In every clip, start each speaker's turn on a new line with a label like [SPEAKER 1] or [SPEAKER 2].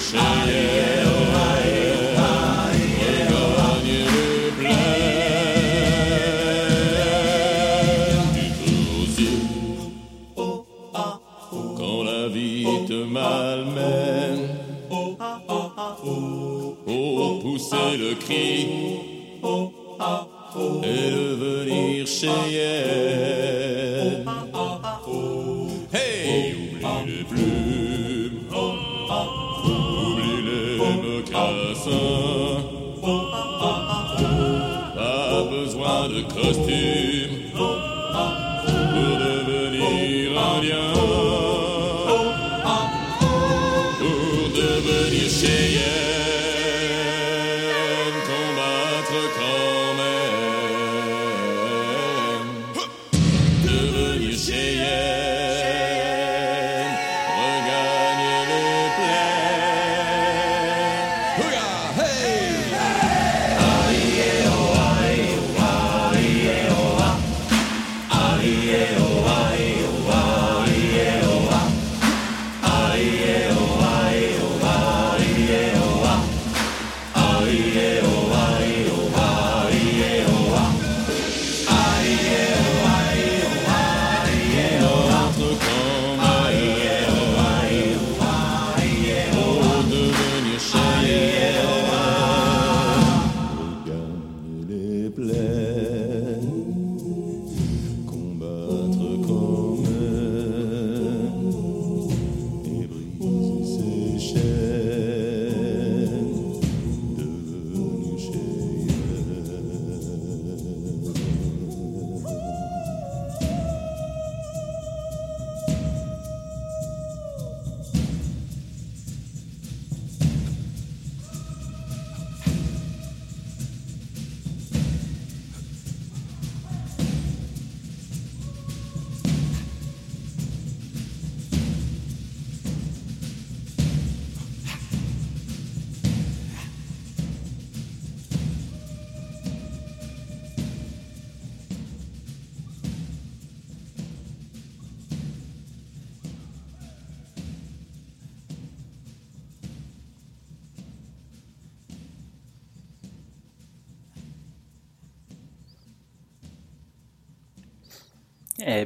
[SPEAKER 1] 是。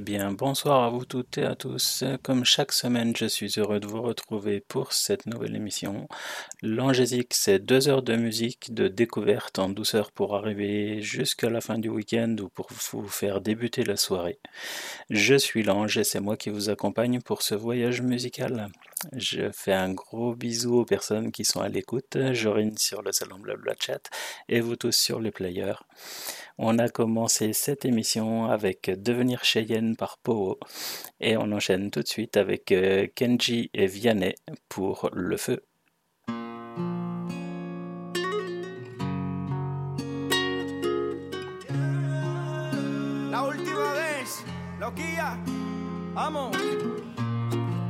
[SPEAKER 1] Bien, bonsoir à vous toutes et à tous. Comme chaque semaine, je suis heureux de vous retrouver pour cette nouvelle émission. L'Angésique, c'est deux heures de musique, de découverte en douceur pour arriver jusqu'à la fin du week-end ou pour vous faire débuter la soirée. Je suis l'Ange et c'est moi qui vous accompagne pour ce voyage musical. Je fais un gros bisou aux personnes qui sont à l'écoute, Jorine sur le salon Blabla Chat et vous tous sur les players. On a commencé cette émission avec Devenir Cheyenne par Poho et on enchaîne tout de suite avec euh, Kenji et Vianney pour Le Feu.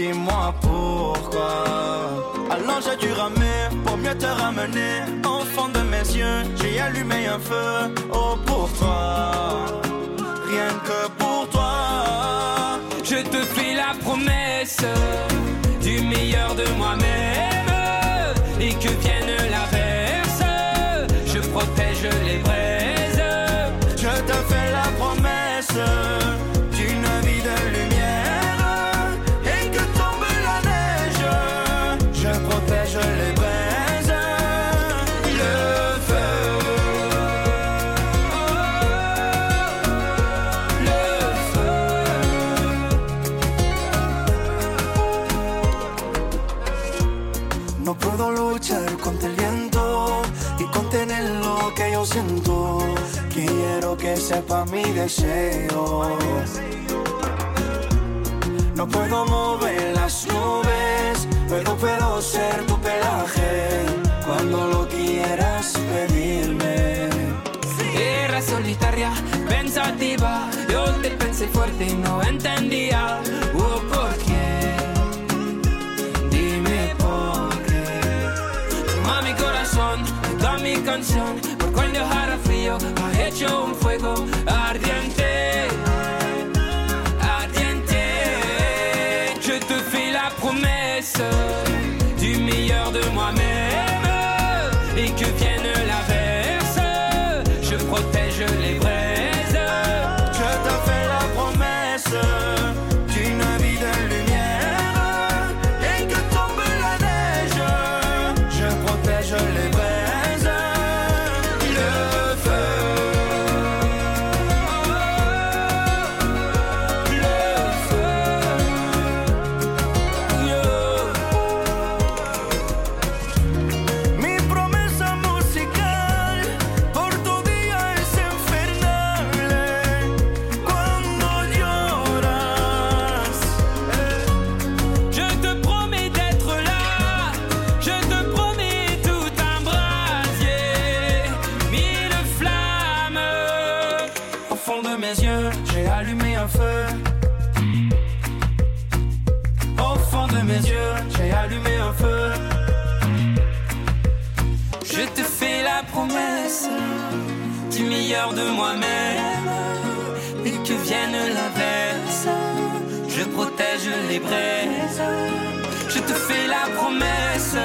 [SPEAKER 2] Dis-moi pourquoi. Alors j'ai dû ramer pour mieux te ramener. Fond de mes yeux, j'ai allumé un feu. Oh pourquoi Rien que pour toi.
[SPEAKER 3] Je te fais la promesse du meilleur de moi-même et que vienne l'averse. Je protège les braises.
[SPEAKER 2] Je te fais la promesse que sepa mi deseo. No puedo mover las nubes, pero puedo ser tu pelaje cuando lo quieras pedirme.
[SPEAKER 3] Era solitaria, pensativa. Yo te pensé fuerte y no entendía. Oh, ¿por qué? Dime por qué. Toma mi corazón, toda mi canción. Por cuando hará frío, hecho un fuego protège les braises.
[SPEAKER 2] Je te fais la promesse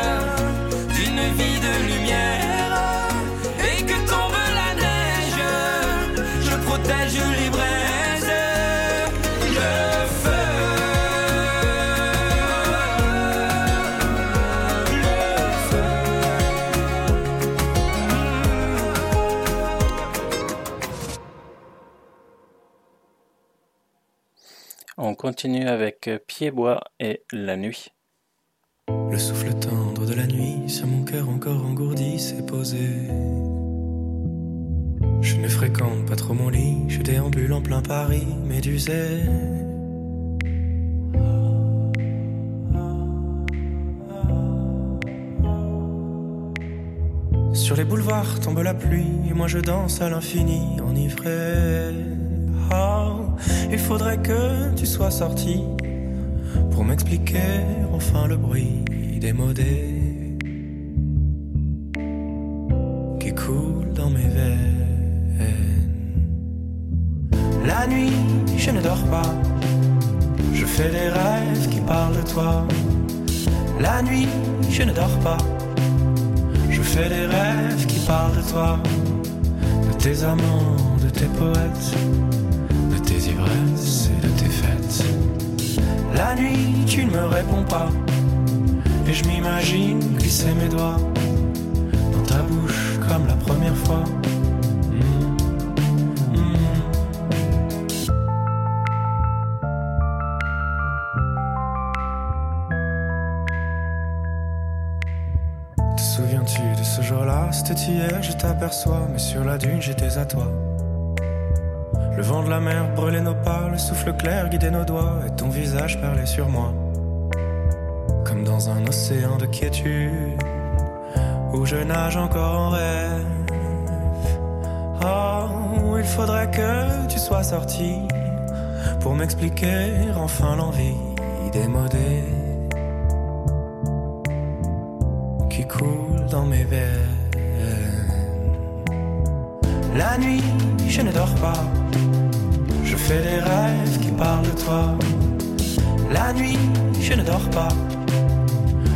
[SPEAKER 1] On continue avec Pied-Bois et La Nuit.
[SPEAKER 4] Le souffle tendre de la nuit sur mon cœur encore engourdi s'est posé. Je ne fréquente pas trop mon lit, je déambule en plein Paris, médusé. Sur les boulevards tombe la pluie moi je danse à l'infini enivré. Oh, il faudrait que tu sois sorti pour m'expliquer enfin le bruit des modés qui coule dans mes veines. La nuit, je ne dors pas. Je fais des rêves qui parlent de toi. La nuit, je ne dors pas. Je fais des rêves qui parlent de toi, de tes amants, de tes poètes, tes ivresses et de tes fêtes. La nuit, tu ne me réponds pas. Et je m'imagine glisser mes doigts dans ta bouche comme la première fois. Te souviens-tu de ce jour-là? C'était hier, je t'aperçois, mais sur la dune j'étais à toi. Le vent de la mer brûlait nos pas, le souffle clair guidait nos doigts, et ton visage parlait sur moi. Comme dans un océan de quiétude, où je nage encore en rêve. Oh, il faudrait que tu sois sorti pour m'expliquer enfin l'envie démodée qui coule dans mes veines. La nuit, je ne dors pas. Je fais des rêves qui parlent de toi. La nuit, je ne dors pas.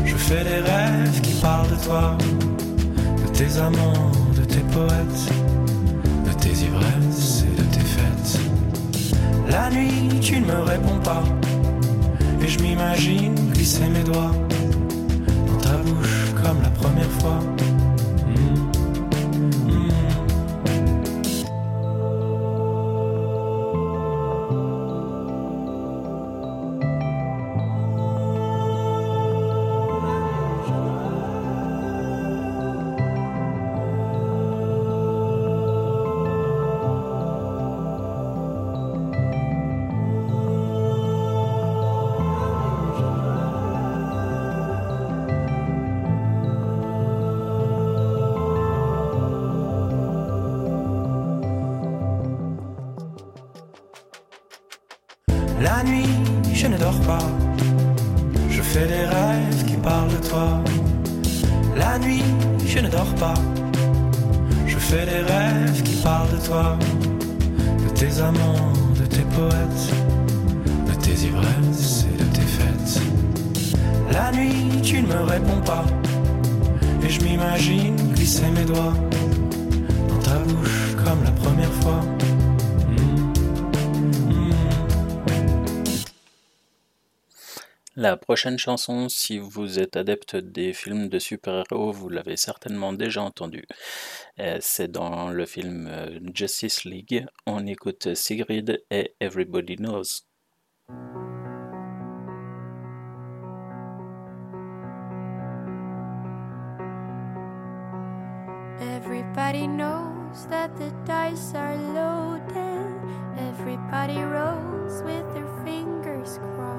[SPEAKER 4] Je fais des rêves qui parlent de toi, de tes amants, de tes poètes, de tes ivresses et de tes fêtes. La nuit, tu ne me réponds pas. Et je m'imagine glisser mes doigts
[SPEAKER 1] prochaine chanson, si vous êtes adepte des films de super-héros, vous l'avez certainement déjà entendue. Euh, C'est dans le film euh, Justice League. On écoute Sigrid et Everybody Knows.
[SPEAKER 5] Everybody knows that the dice are loaded. Everybody rolls with their fingers crossed.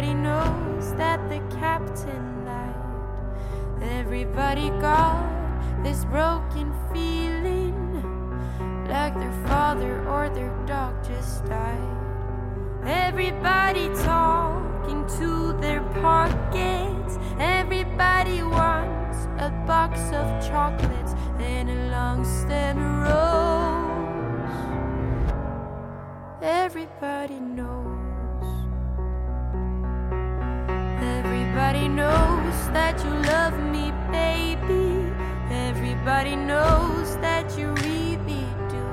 [SPEAKER 5] Everybody knows that the captain lied. Everybody got this broken feeling like their father or their dog just died. Everybody talking to their pockets. Everybody wants a box of chocolates and a long stem rose. Everybody knows. Everybody knows that you love me, baby. Everybody knows that you really do.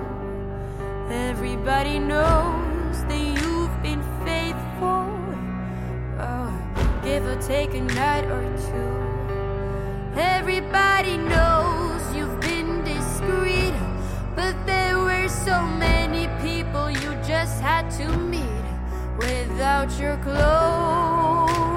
[SPEAKER 5] Everybody knows that you've been faithful. Oh, give or take a night or two. Everybody knows you've been discreet, but there were so many people you just had to meet without your clothes.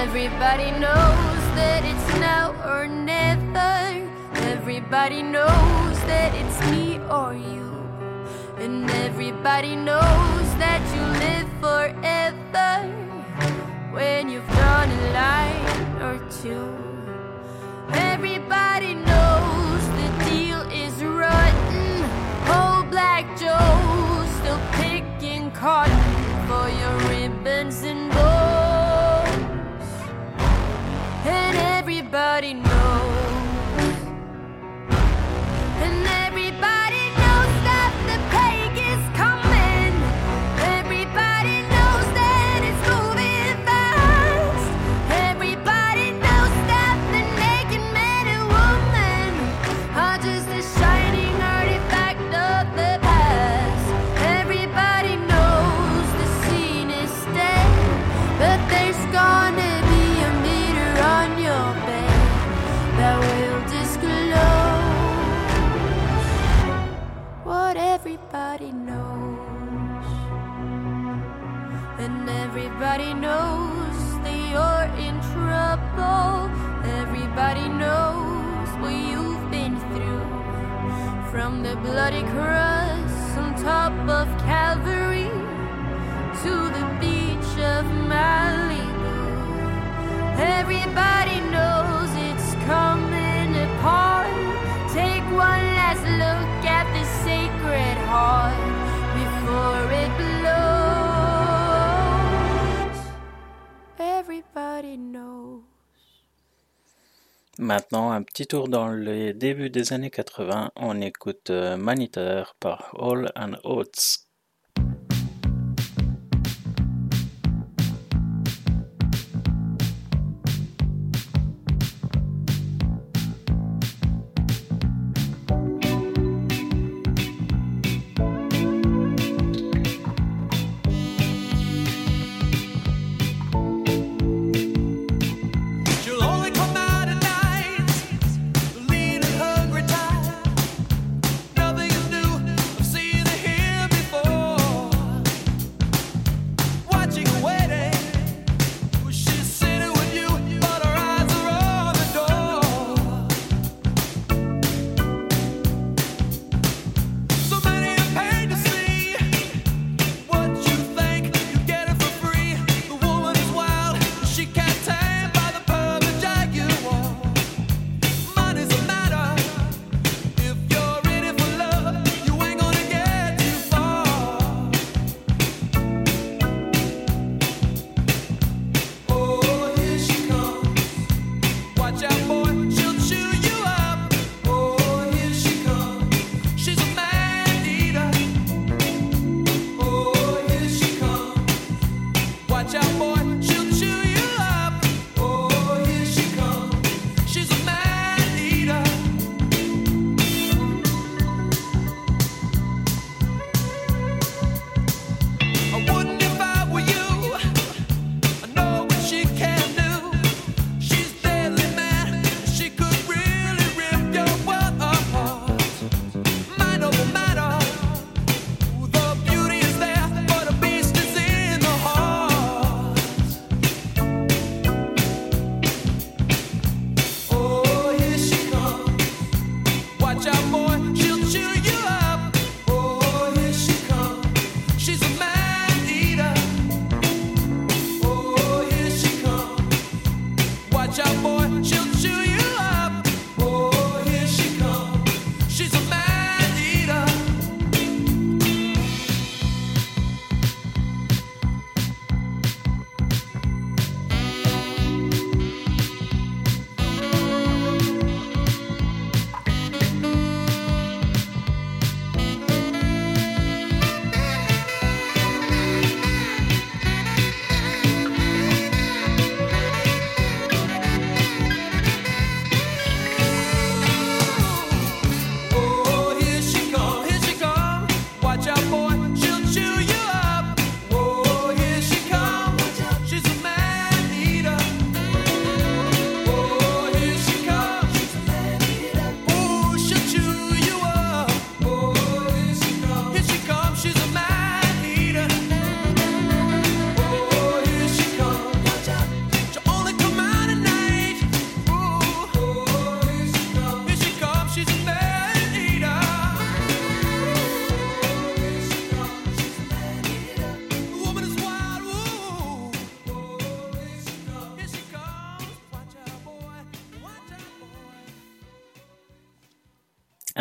[SPEAKER 5] Everybody knows that it's now or never. Everybody knows that it's me or you. And everybody knows that you live forever when you've drawn a line or two. Everybody knows the deal is rotten. Old Black Joe still picking cotton for your ribbons and bows. And everybody knows. Everybody knows that you're in trouble. Everybody knows what you've been through. From the bloody cross on top of Calvary to the beach of Malibu. Everybody knows it's coming apart.
[SPEAKER 1] Maintenant, un petit tour dans les débuts des années 80. On écoute euh, Maniteur par Hall and Oates.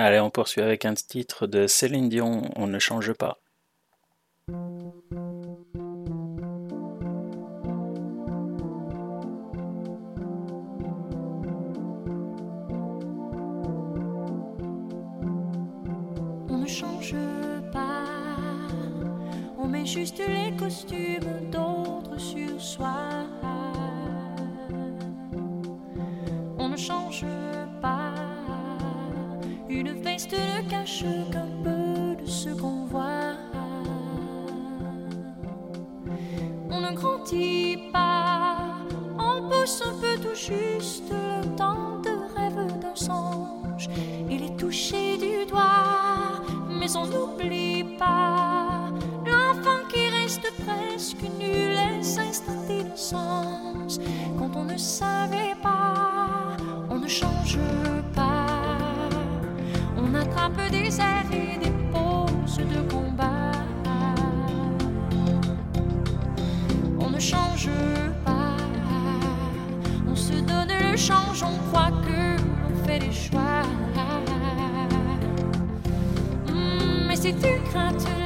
[SPEAKER 1] Allez, on poursuit avec un titre de Céline Dion, On ne change pas.
[SPEAKER 6] On ne change pas, on met juste les costumes d'autres sur soi. On ne change pas, ne cache qu'un peu de ce qu'on voit. On ne grandit pas, on pousse un peu tout juste le temps de rêve d'un songe. Il est touché du doigt, mais on n'oublie pas l'enfant qui reste presque nu, laisse instanter le sens. Quand on ne savait pas, on ne change pas. Attrape des airs et des poses de combat. On ne change pas. On se donne le change, on croit que l'on fait des choix. Hmm, Mais ces deux craintes-là,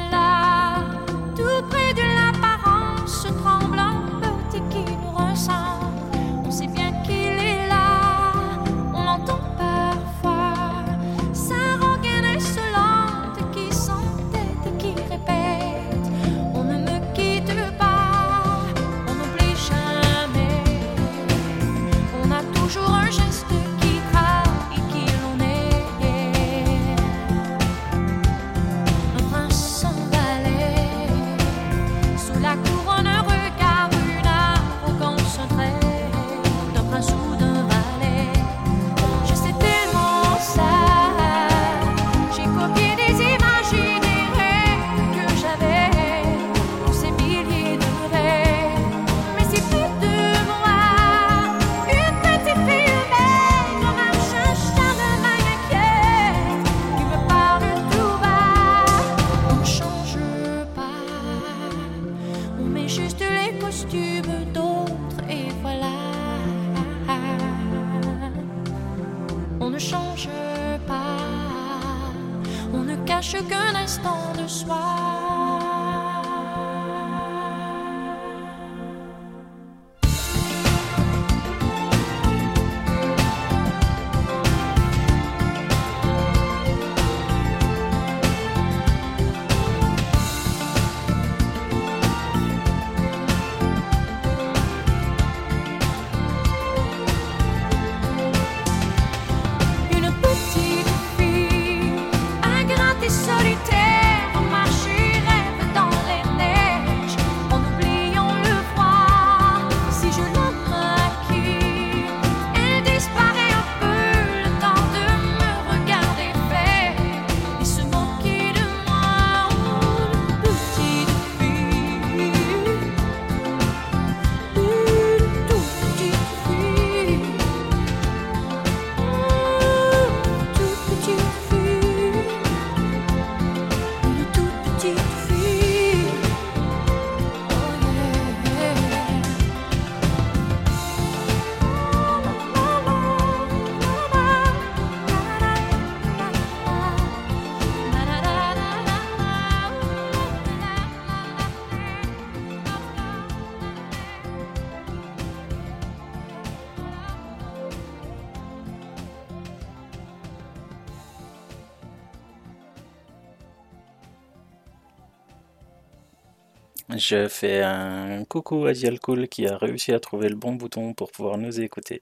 [SPEAKER 6] Je
[SPEAKER 1] fais un coucou à Dialcool qui a réussi à trouver le bon bouton pour pouvoir nous écouter.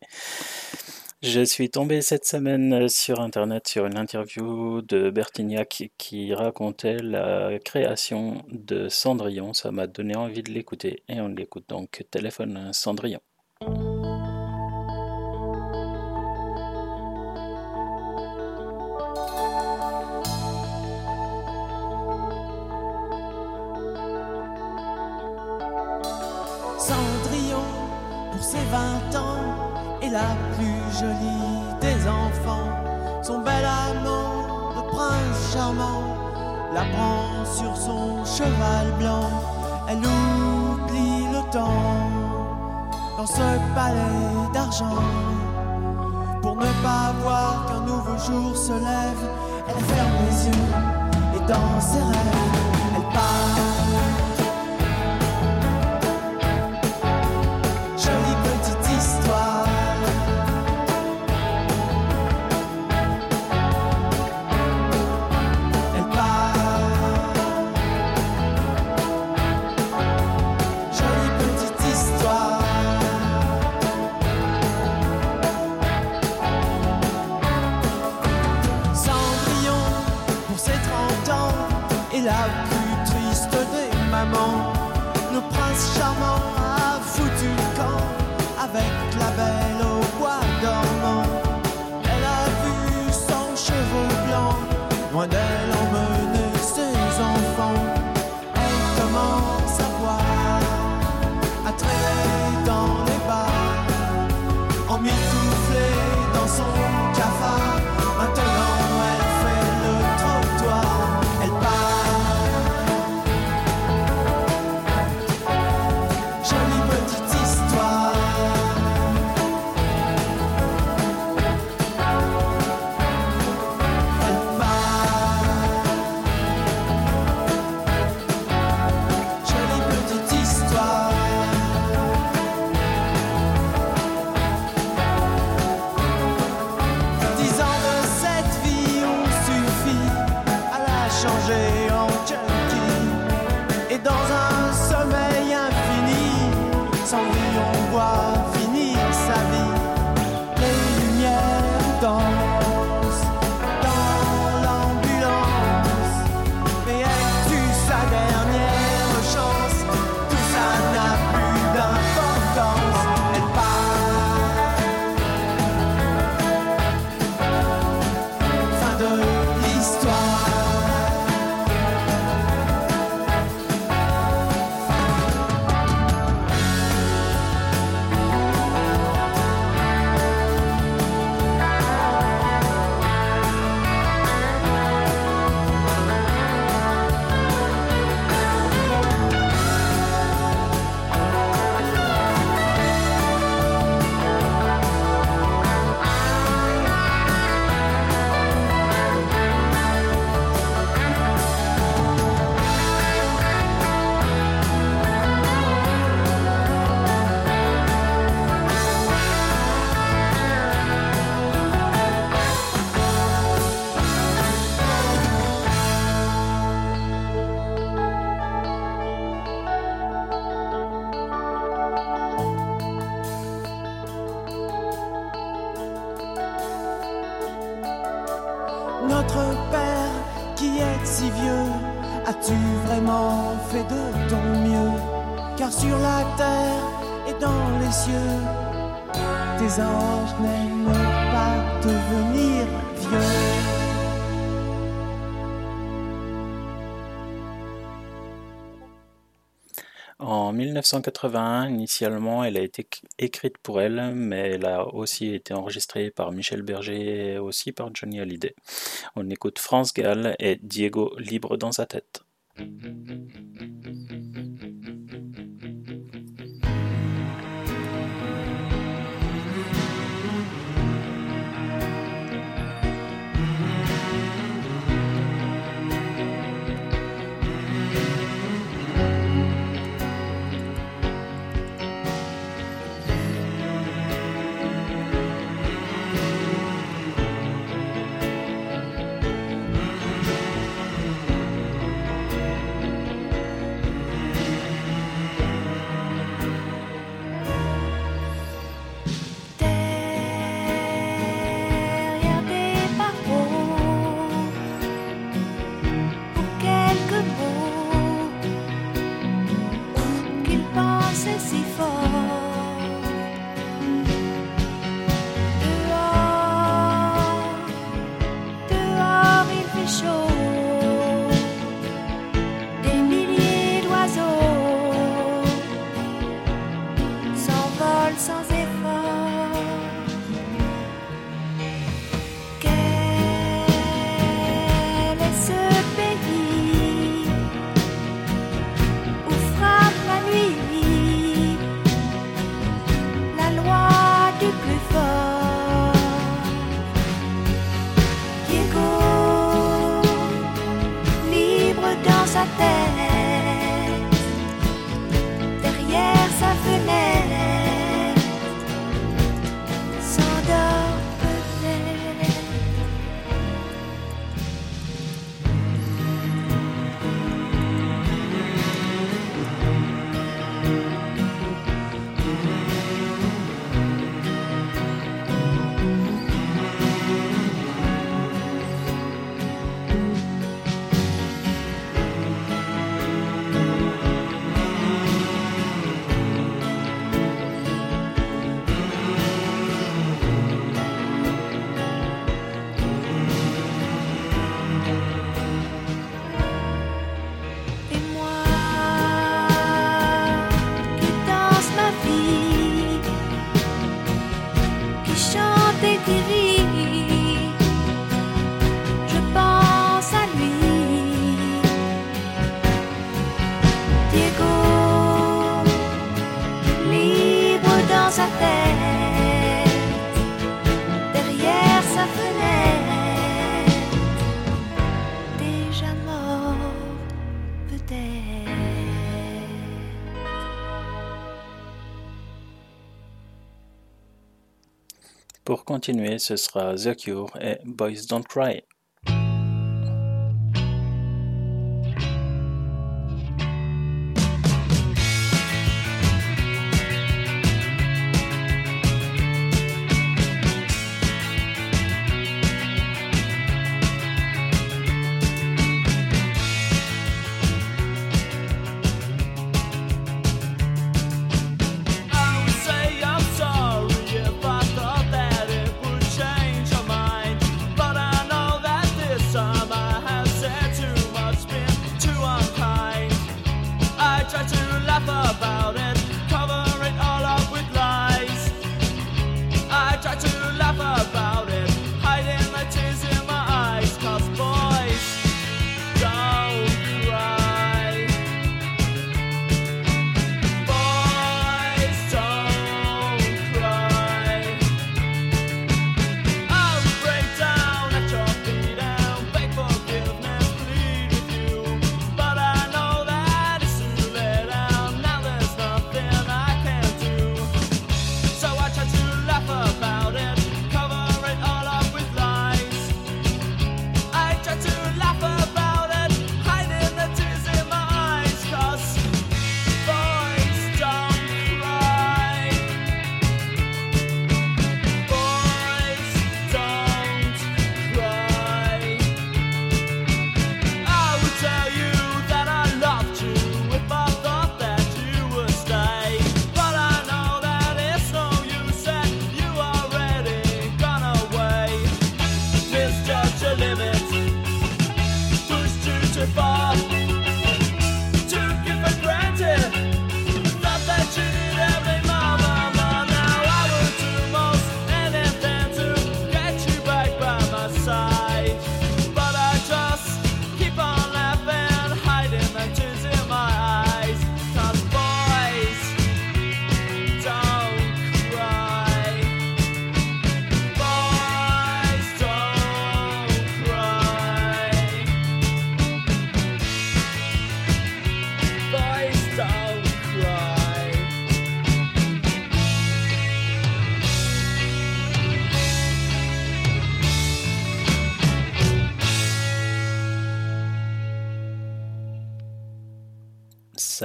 [SPEAKER 1] Je suis tombé cette semaine sur internet sur une interview de Bertignac qui racontait la création de Cendrillon. Ça m'a donné envie de l'écouter et on l'écoute donc. Téléphone Cendrillon.
[SPEAKER 7] la plus jolie des enfants. Son bel amant, le prince charmant, la prend sur son cheval blanc. Elle oublie le temps dans ce palais d'argent. Pour ne pas voir qu'un nouveau jour se lève,
[SPEAKER 8] elle ferme les yeux et dans ses rêves, elle part. la plus triste des mamans.
[SPEAKER 1] 1981, initialement, elle a été écrite pour elle, mais elle a aussi été enregistrée par Michel Berger et aussi par Johnny Hallyday. On écoute France Gall et Diego libre dans sa tête.
[SPEAKER 9] Pour continuer, ce sera The Cure et Boys Don't Cry.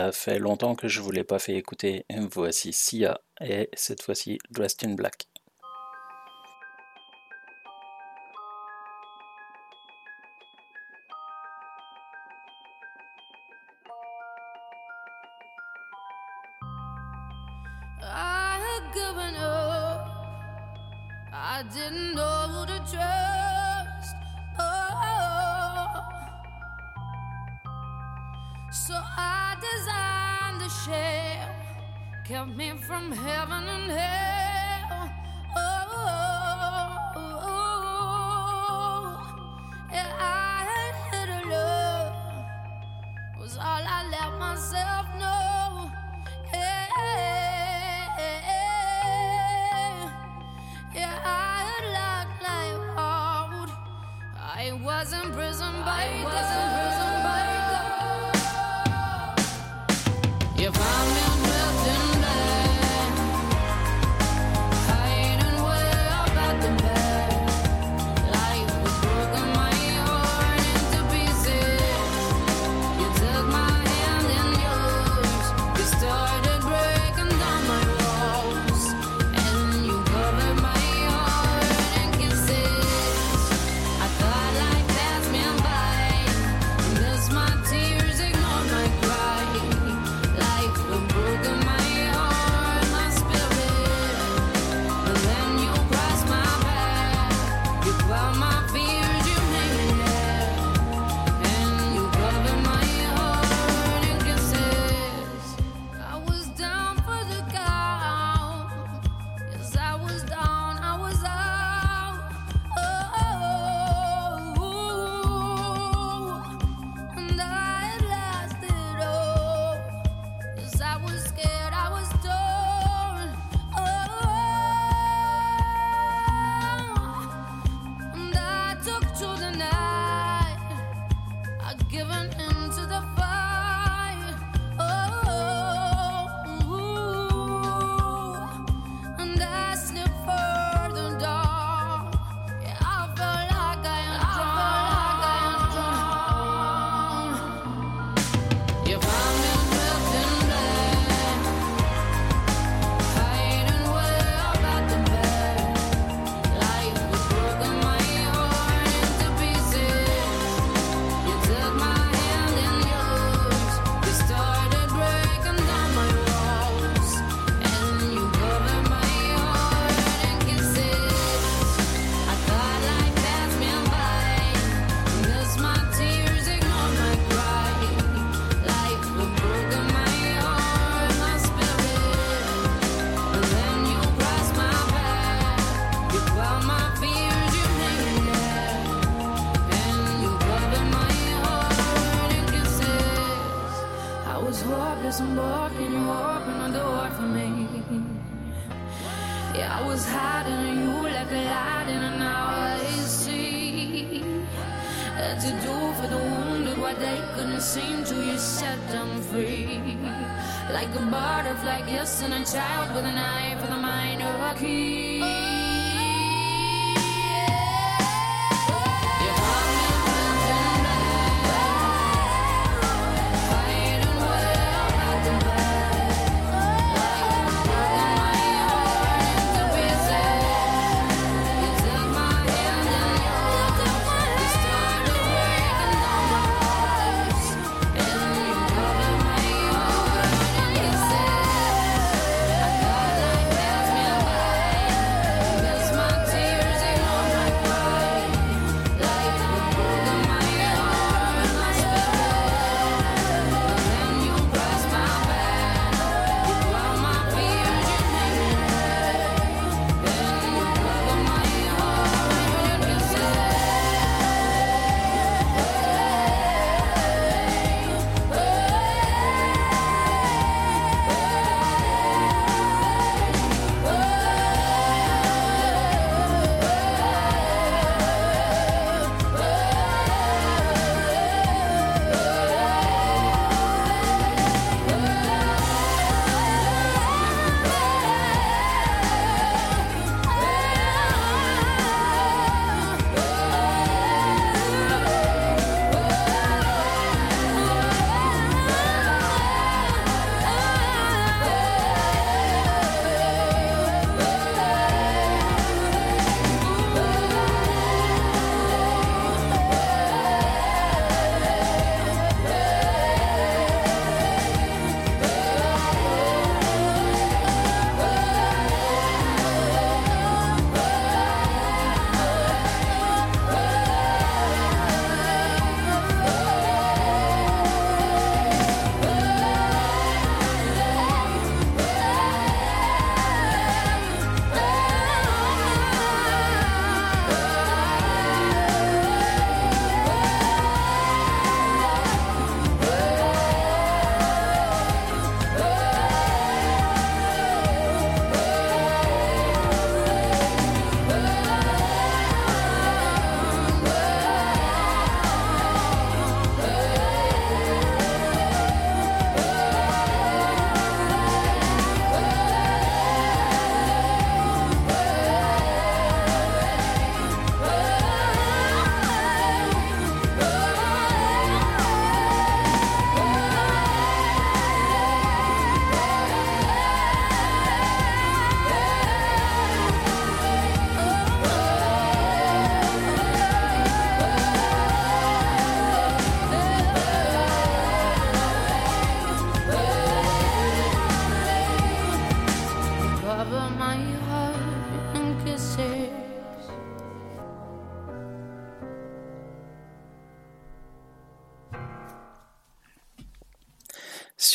[SPEAKER 9] ça fait longtemps que je ne vous l'ai pas fait écouter. Voici Sia et cette fois-ci
[SPEAKER 5] Dressed in Black.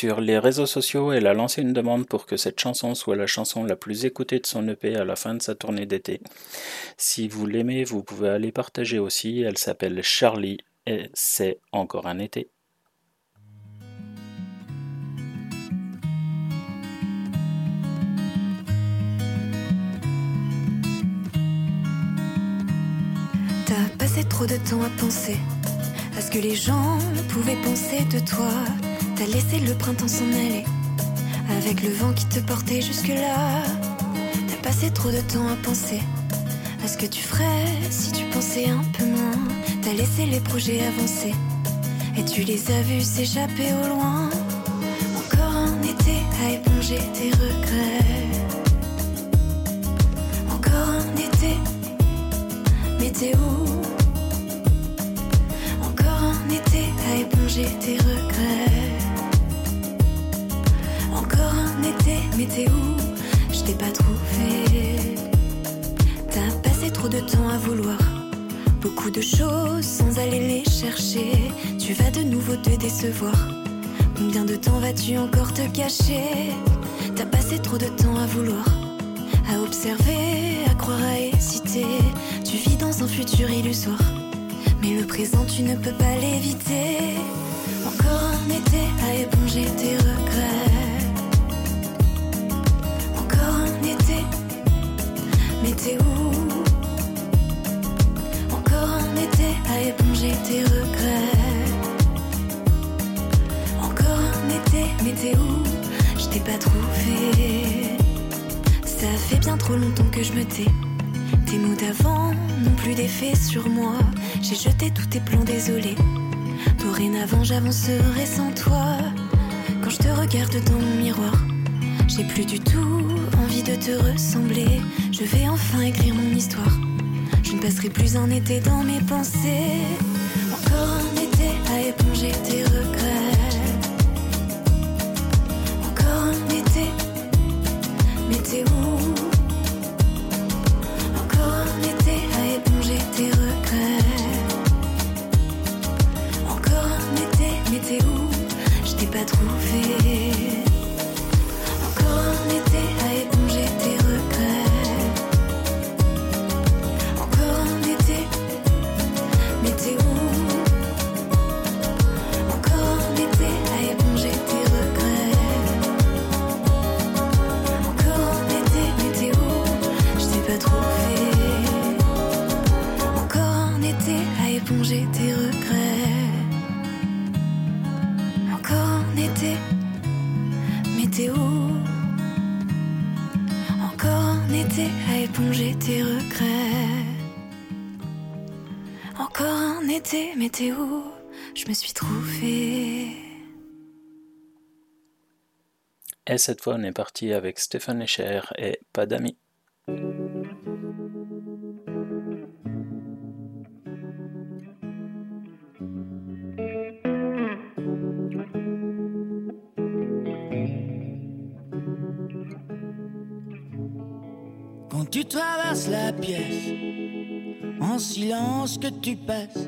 [SPEAKER 1] Sur les réseaux sociaux, elle a lancé une demande pour que cette chanson soit la chanson la plus écoutée de son EP à la fin de sa tournée d'été. Si vous l'aimez, vous pouvez aller partager aussi. Elle s'appelle Charlie et c'est encore un été.
[SPEAKER 10] T'as passé trop de temps à penser à ce que les gens pouvaient penser de toi. T'as laissé le printemps s'en aller avec le vent qui te portait jusque-là. T'as passé trop de temps à penser à ce que tu ferais si tu pensais un peu moins. T'as laissé les projets avancer et tu les as vus s'échapper au loin. Encore un été à éponger tes regrets. Encore un été, mais t'es où? Encore un été à éponger tes regrets. Où Je t'ai pas trouvé. T'as passé trop de temps à vouloir beaucoup de choses sans aller les chercher. Tu vas de nouveau te décevoir. Combien de temps vas-tu encore te cacher? T'as passé trop de temps à vouloir, à observer, à croire, à hésiter. Tu vis dans un futur illusoire, mais le présent tu ne peux pas l'éviter. Encore un été à éponger tes regrets. T'es où Encore un été à éponger tes regrets. Encore un été, mais t'es où Je t'ai pas trouvé. Ça fait bien trop longtemps que je me tais. Tes mots d'avant n'ont plus d'effet sur moi. J'ai jeté tous tes plans, désolé. Dorénavant, j'avancerai sans toi. Quand je te regarde dans mon miroir, j'ai plus du tout envie de te ressembler. Je vais enfin écrire mon histoire. Je ne passerai plus un été dans mes pensées. Encore un été à éponger tes regrets. Encore un été, mais t'es où? Je me suis trouvée.
[SPEAKER 1] Et cette fois, on est parti avec Stéphane Echer et Pas d'amis.
[SPEAKER 11] Quand tu traverses la pièce, en silence que tu passes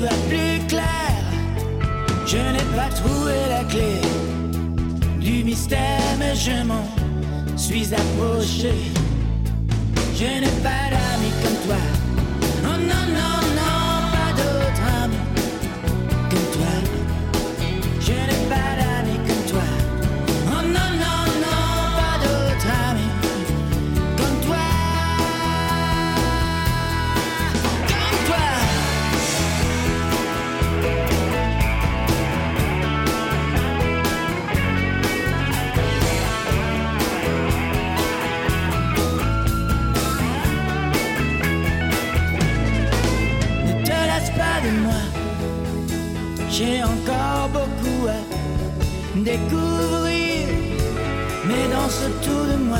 [SPEAKER 11] Plus clair. Je n'ai pas trouvé la clé du mystère, mais je m'en suis approché. Je n'ai pas d'amis comme toi. J'ai encore beaucoup à découvrir. Mais danse autour de moi.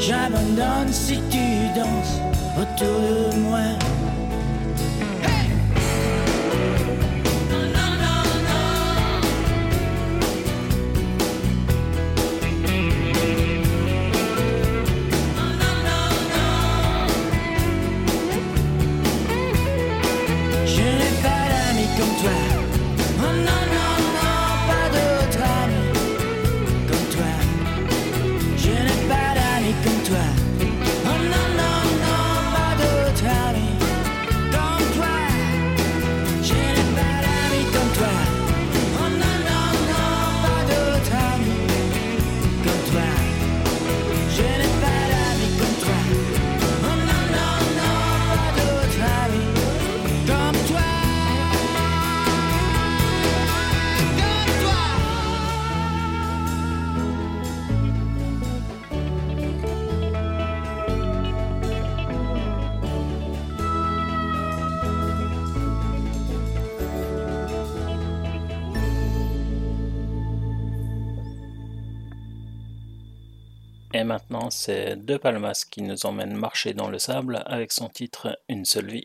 [SPEAKER 11] J'abandonne si tu danses autour de moi.
[SPEAKER 12] c'est De Palmas qui nous emmène marcher dans le sable avec son titre Une seule vie.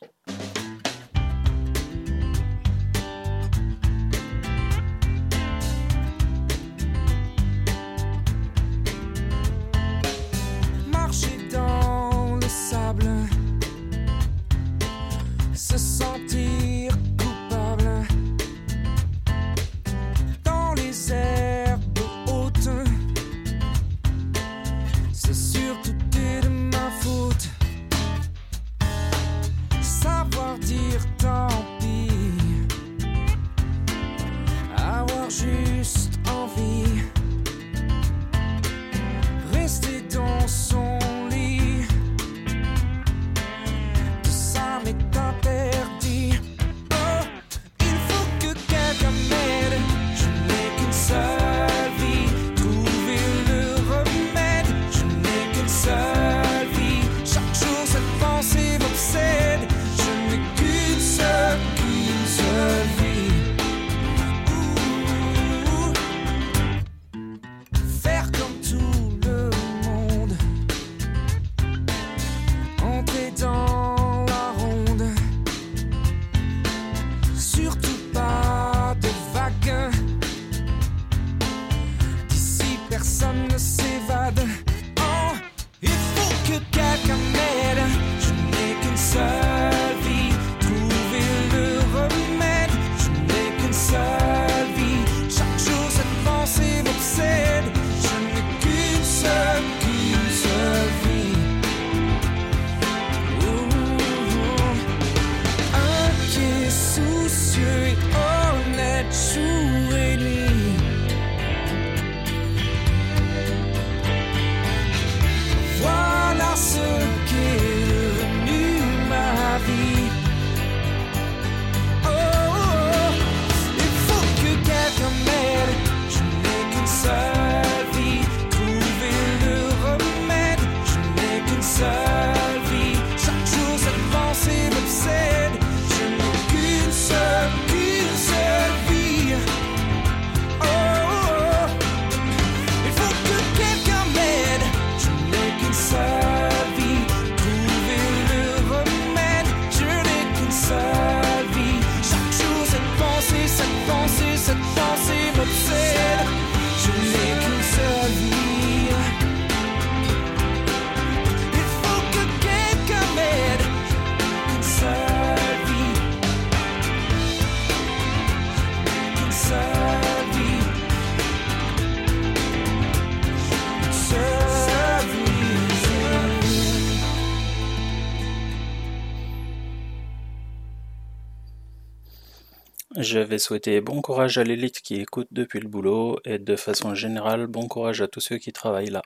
[SPEAKER 12] j'avais souhaité bon courage à l'élite qui écoute depuis le boulot et de façon générale bon courage à tous ceux qui travaillent là.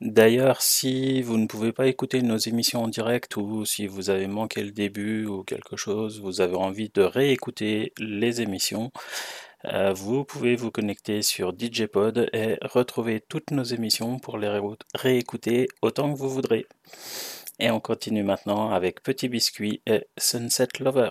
[SPEAKER 12] D'ailleurs, si vous ne pouvez pas écouter nos émissions en direct ou si vous avez manqué le début ou quelque chose, vous avez envie de réécouter les émissions, euh, vous pouvez vous connecter sur DJ Pod et retrouver toutes nos émissions pour les réécouter autant que vous voudrez. Et on continue maintenant avec Petit Biscuit et Sunset Lover.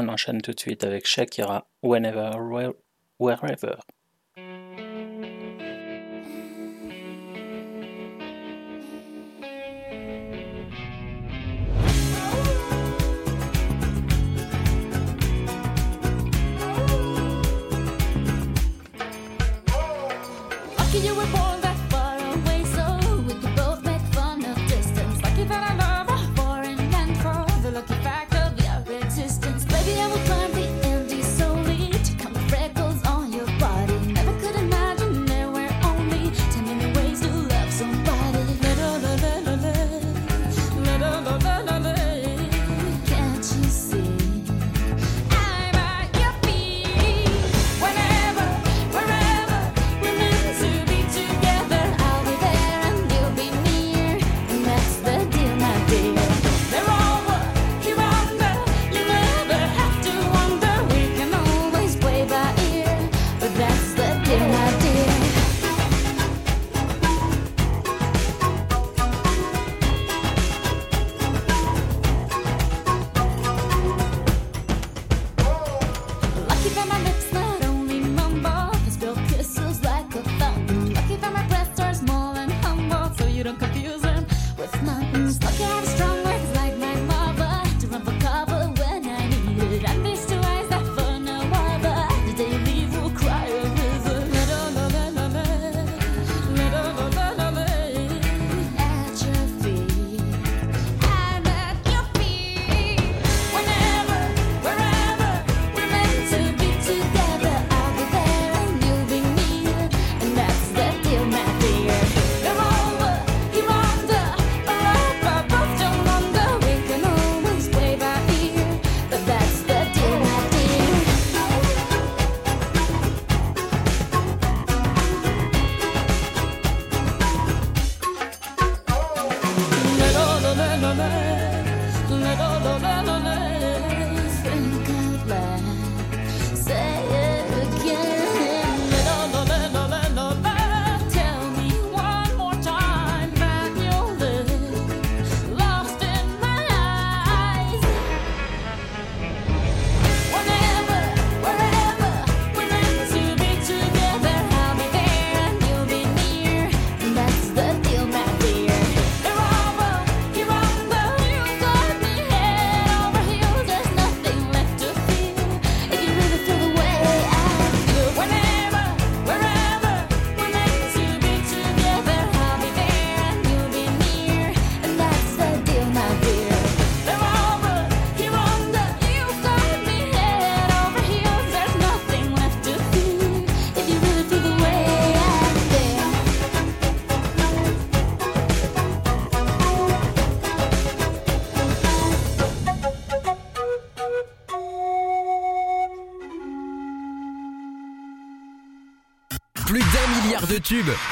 [SPEAKER 13] on enchaîne tout de suite avec Shakira, Whenever, Wherever.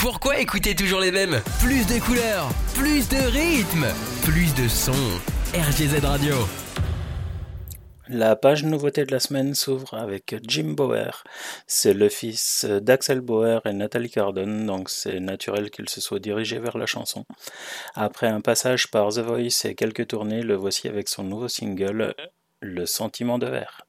[SPEAKER 14] Pourquoi écouter toujours les mêmes? Plus de couleurs, plus de rythme, plus de sons. RGZ Radio.
[SPEAKER 13] La page nouveauté de la semaine s'ouvre avec Jim Bauer. C'est le fils d'Axel Bauer et Nathalie Cardone, donc c'est naturel qu'il se soit dirigé vers la chanson. Après un passage par The Voice et quelques tournées, le voici avec son nouveau single, Le sentiment de verre.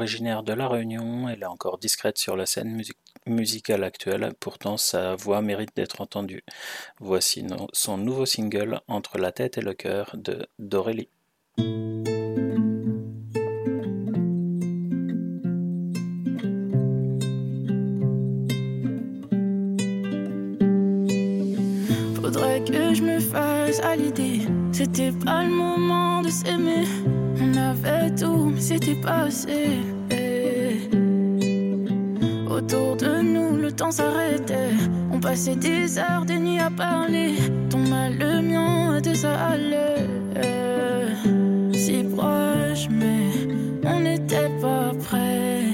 [SPEAKER 1] Originaire de La Réunion, elle est encore discrète sur la scène music- musicale actuelle, pourtant sa voix mérite d'être entendue. Voici son nouveau single Entre la tête et le cœur de d'Aurélie.
[SPEAKER 15] Faudrait que je me fasse à l'idée. C'était pas le moment de s'aimer. On avait tout, mais c'était pas assez. Autour de nous, le temps s'arrêtait. On passait des heures, des nuits à parler. Ton mal, le mien, de ça allait. Si proche, mais on n'était pas prêt.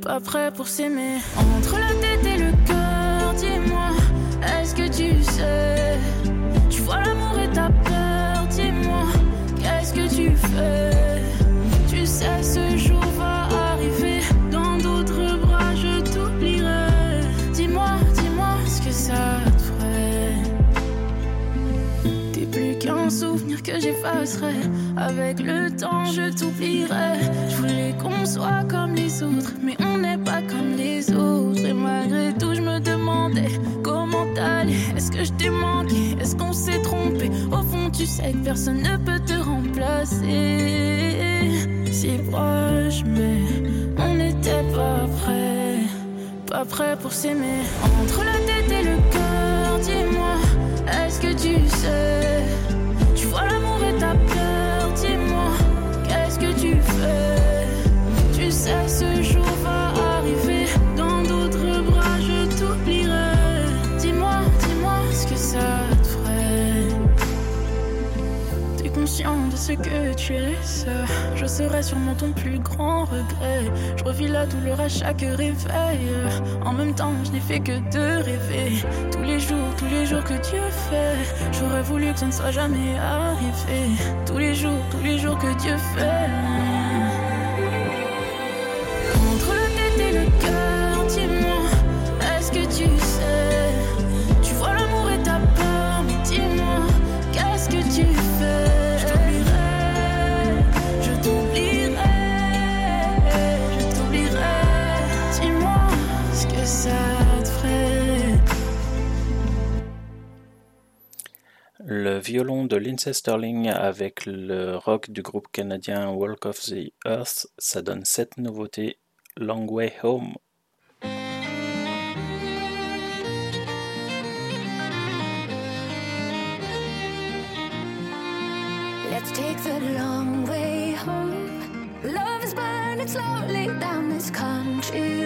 [SPEAKER 15] Pas prêt pour s'aimer. Entre la tête et le cœur, dis-moi, est-ce que tu sais? Tu vois l'amour et ta peur, dis-moi, tu fais? Tu sais, ce jour va arriver. Dans d'autres bras, je t'oublierai. Dis-moi, dis-moi ce que ça te ferait. T'es plus qu'un souvenir que j'effacerai. Avec le temps, je t'oublierai. Je voulais qu'on soit comme les autres, mais on n'est pas comme les autres. Et malgré tout, je me demandais comment t'allais. Est-ce que je t'ai manqué? Est-ce qu'on s'est trompé? Au fond, tu sais que personne ne peut te Si proche, mais on n'était pas prêt. Pas prêt pour s'aimer. Entre la tête et le cœur, dis-moi, est-ce que tu sais? Tu vois l'amour et ta peur, dis-moi, qu'est-ce que tu fais? Tu sais, ce jour ce que tu laisses. Je serai sûrement ton plus grand regret. Je revis la douleur à chaque réveil. En même temps, je n'ai fait que de rêver. Tous les jours, tous les jours que Dieu fait. J'aurais voulu que ça ne soit jamais arrivé. Tous les jours, tous les jours que Dieu fait. Le
[SPEAKER 1] violon de Lindsey Sterling avec le rock du groupe canadien Walk of the Earth, ça donne cette nouveauté Long Way Home.
[SPEAKER 13] Let's take the long way home. Love is burning slowly down this country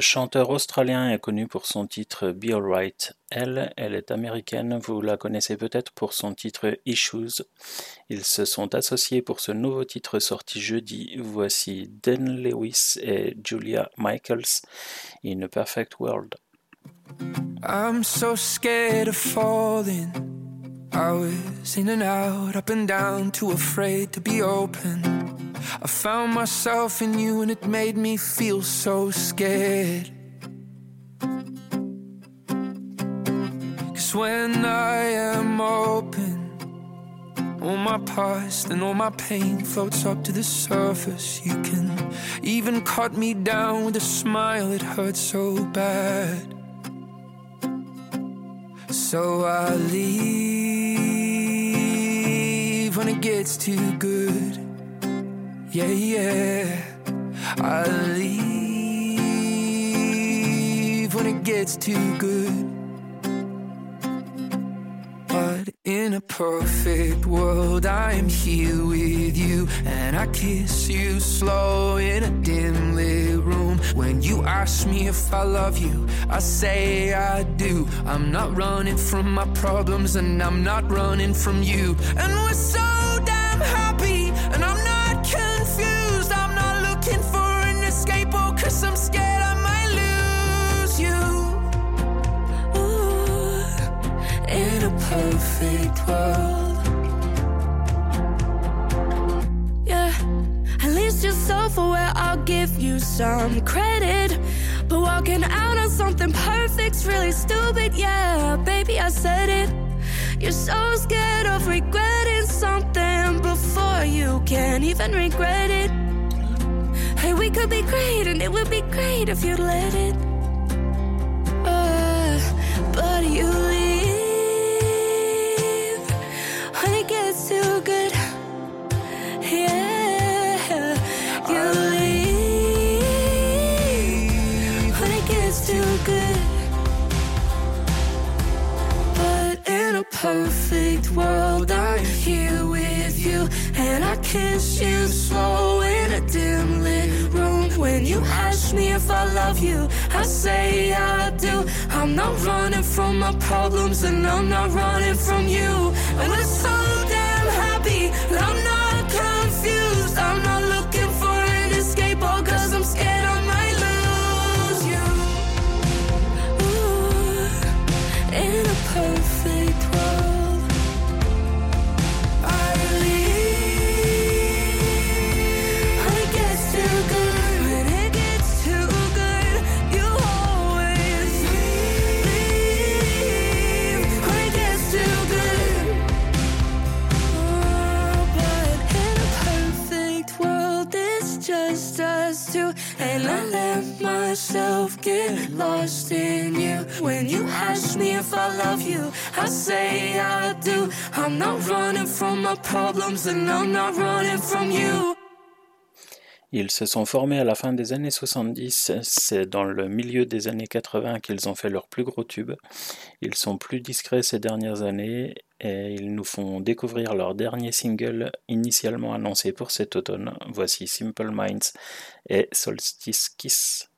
[SPEAKER 1] Ce chanteur australien est connu pour son titre Be Alright. Elle, elle est américaine, vous la connaissez peut-être pour son titre Issues. Ils se sont associés pour ce nouveau titre sorti jeudi. Voici Dan Lewis et Julia Michaels in a Perfect World.
[SPEAKER 12] I'm so scared of falling. I was in and out, up and down, too afraid to be open. I found myself in you and it made me feel so scared. Cause when I am open, all my past and all my pain floats up to the surface. You can even cut me down with a smile, it hurts so bad. So I leave gets too good. Yeah, yeah. I leave when it gets too good. But in a perfect world, I am here with you, and I kiss you slow in a dim lit room. When you ask me if I love you, I say I do. I'm not running from my problems, and I'm not running from you. And we're so damn happy, world.
[SPEAKER 16] Yeah, at least you're self-aware. I'll give you some credit. But walking out on something perfect's really stupid. Yeah, baby, I said it. You're so scared of regretting something before you can even regret it. Hey, we could be great, and it would be great if you'd let it. Kiss you slow in a dim lit room. When you ask me if I love you, I say I do. I'm not running from my problems, and I'm not running from you. And we're so damn happy, myself get lost in you. When you ask me if I love you, I say I do. I'm not running from my problems, and I'm not running from you.
[SPEAKER 1] Ils se sont formés à la fin des années 70, c'est dans le milieu des années 80 qu'ils ont fait leur plus gros tube. Ils sont plus discrets ces dernières années et ils nous font découvrir leur dernier single initialement annoncé pour cet automne. Voici Simple Minds et Solstice Kiss.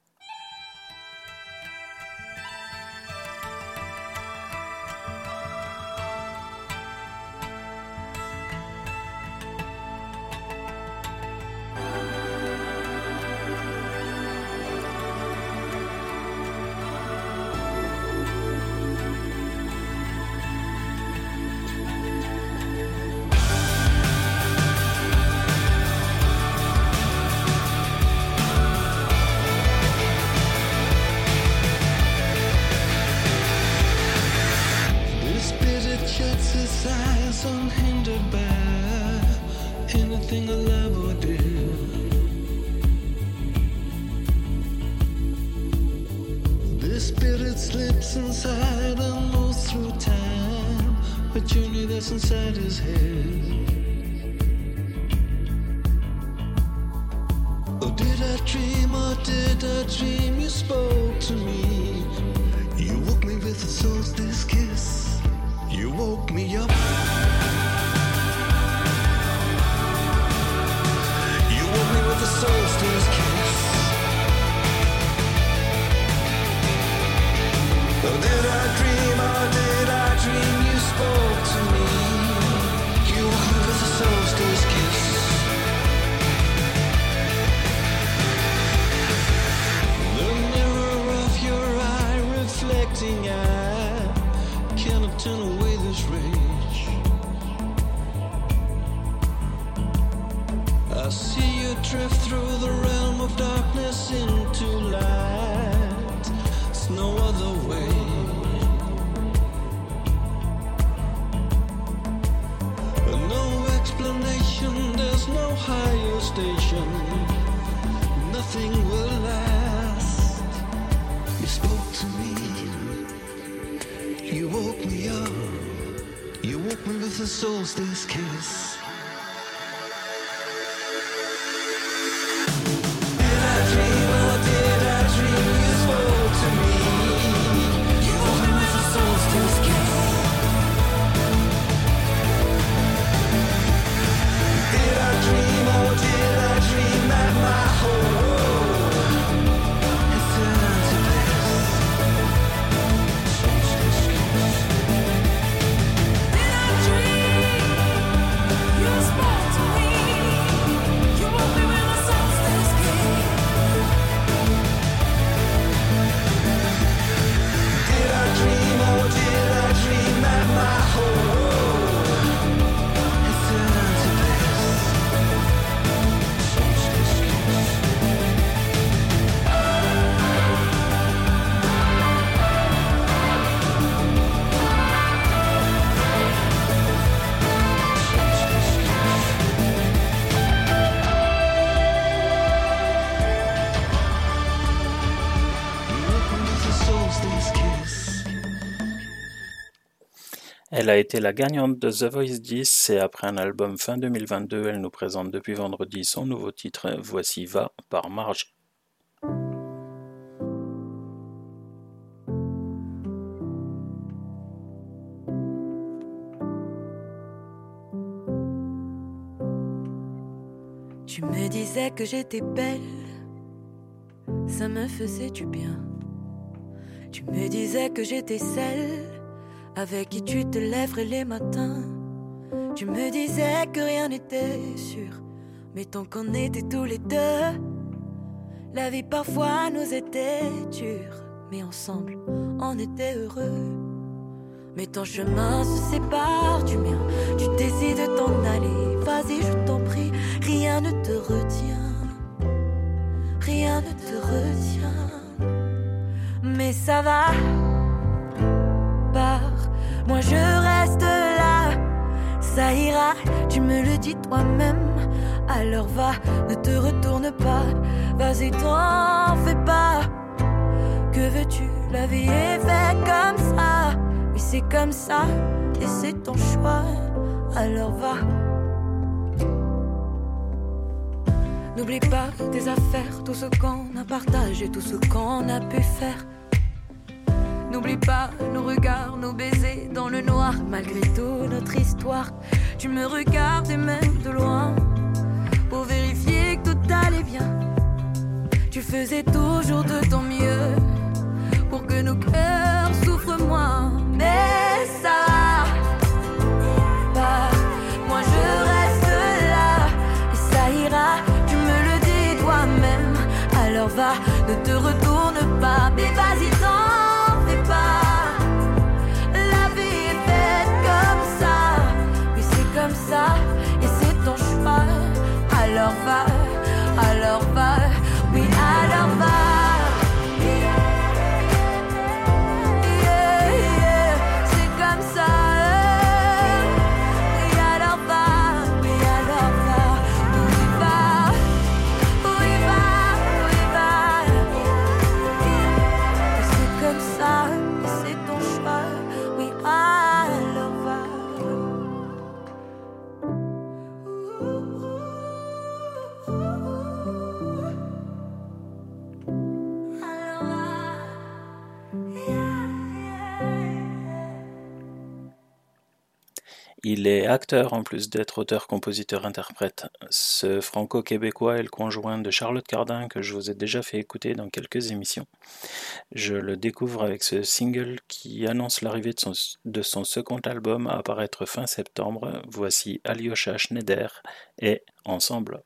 [SPEAKER 17] A
[SPEAKER 1] été la gagnante de The Voice 10 et après un album fin 2022, elle nous présente depuis vendredi son nouveau titre Voici Va par Marge.
[SPEAKER 6] Tu me disais que j'étais belle, ça me faisait du bien. Tu me disais que j'étais celle avec qui tu te lèverais les matins? Tu me disais que rien n'était sûr, mais tant qu'on était tous les deux, la vie parfois nous était dure, mais ensemble on était heureux. Mais ton chemin se sépare du mien, tu décides de t'en aller. Vas-y, je t'en prie, rien ne te retient, rien ne te retient. Mais ça va, moi je reste là, ça ira, tu me le dis toi-même. Alors va, ne te retourne pas, vas-y, t'en fais pas. Que veux-tu, la vie est faite comme ça. Oui, c'est comme ça, et c'est ton choix. Alors va. N'oublie pas tes affaires, tout ce qu'on a partagé, tout ce qu'on a pu faire. N'oublie pas nos regards, nos baisers dans le noir, malgré tout notre histoire. Tu me regardes et même de loin, pour vérifier que tout allait bien. Tu faisais toujours de ton mieux, pour que nos cœurs souffrent moins. Mais ça va, moi je reste là, et ça ira, tu me le dis toi-même. Alors va, ne te retourne
[SPEAKER 1] Il est acteur en plus d'être auteur, compositeur, interprète. Ce franco-québécois est le conjoint de Charlotte Cardin que je vous ai déjà fait écouter dans quelques émissions. Je le découvre avec ce single qui annonce l'arrivée de son, de son second album à apparaître fin septembre. Voici Alyosha Schneider et Ensemble.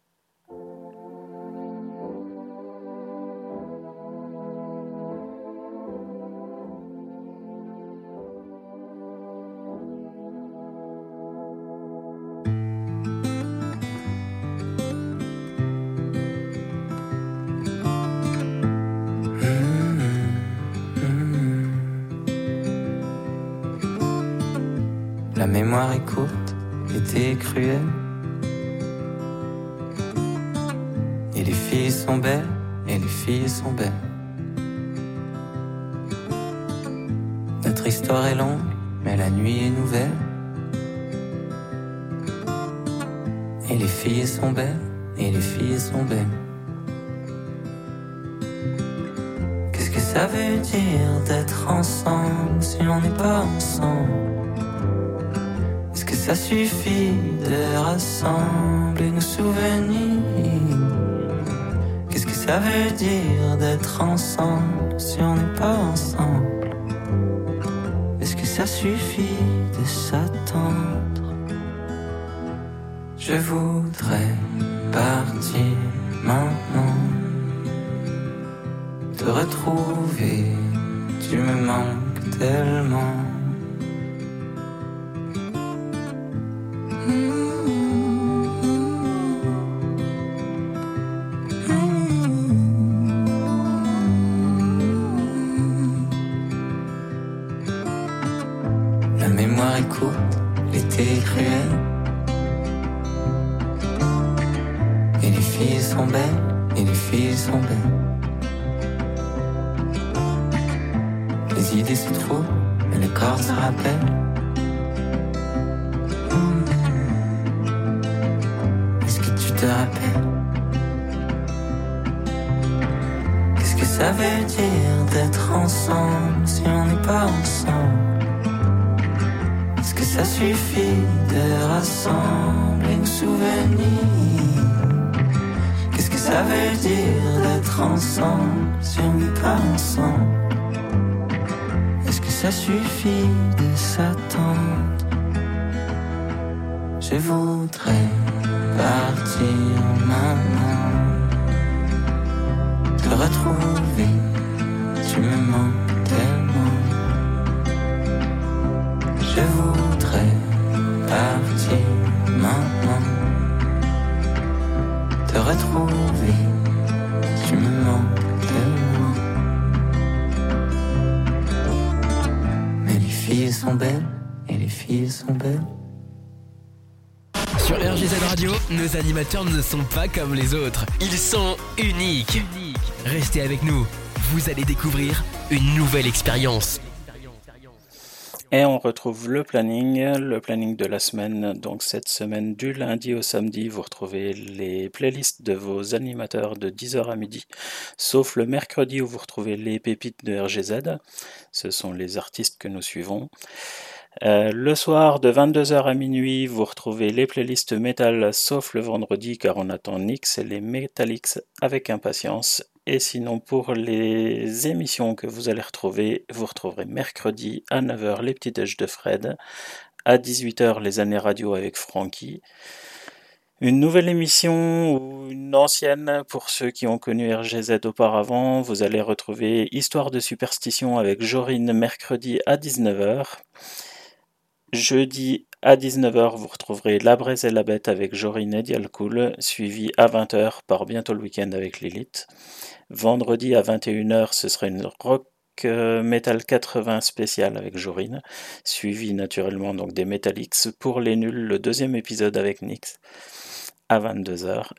[SPEAKER 18] Partir maintenant. Te retrouver, tu me manques tellement. Je voudrais partir maintenant. Te retrouver, tu me manques tellement. Mais les filles sont belles, et les filles sont belles
[SPEAKER 14] RGZ Radio, nos animateurs ne sont pas comme les autres. Ils sont uniques. Restez avec nous. Vous allez découvrir une nouvelle expérience.
[SPEAKER 1] Et on retrouve le planning, le planning de la semaine. Donc cette semaine, du lundi au samedi, vous retrouvez les playlists de vos animateurs de 10h à midi, sauf le mercredi où vous retrouvez les pépites de RGZ. Ce sont les artistes que nous suivons. Euh, le soir de 22h à minuit, vous retrouvez les playlists métal sauf le vendredi car on attend Nix et les Metallics avec impatience. Et sinon pour les émissions que vous allez retrouver, vous retrouverez mercredi à 9h les petits déj de Fred, à 18h les années radio avec Francky. Une nouvelle émission ou une ancienne pour ceux qui ont connu RGZ auparavant, vous allez retrouver Histoire de superstition avec Jorine mercredi à 19h. Jeudi à 19h, vous retrouverez La Braise et la Bête avec Jorine et Dialcool, suivi à 20h par Bientôt le Week-end avec Lilith. Vendredi à 21h, ce sera une rock euh, metal 80 spécial avec Jorine, suivi naturellement donc des Metallics pour les nuls, le deuxième épisode avec Nix à 22h.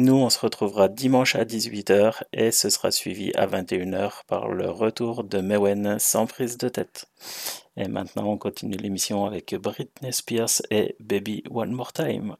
[SPEAKER 1] Nous, on se retrouvera dimanche à 18h et ce sera suivi à 21h par le retour de Mewen sans prise de tête. Et maintenant, on continue l'émission avec Britney Spears et Baby One More Time.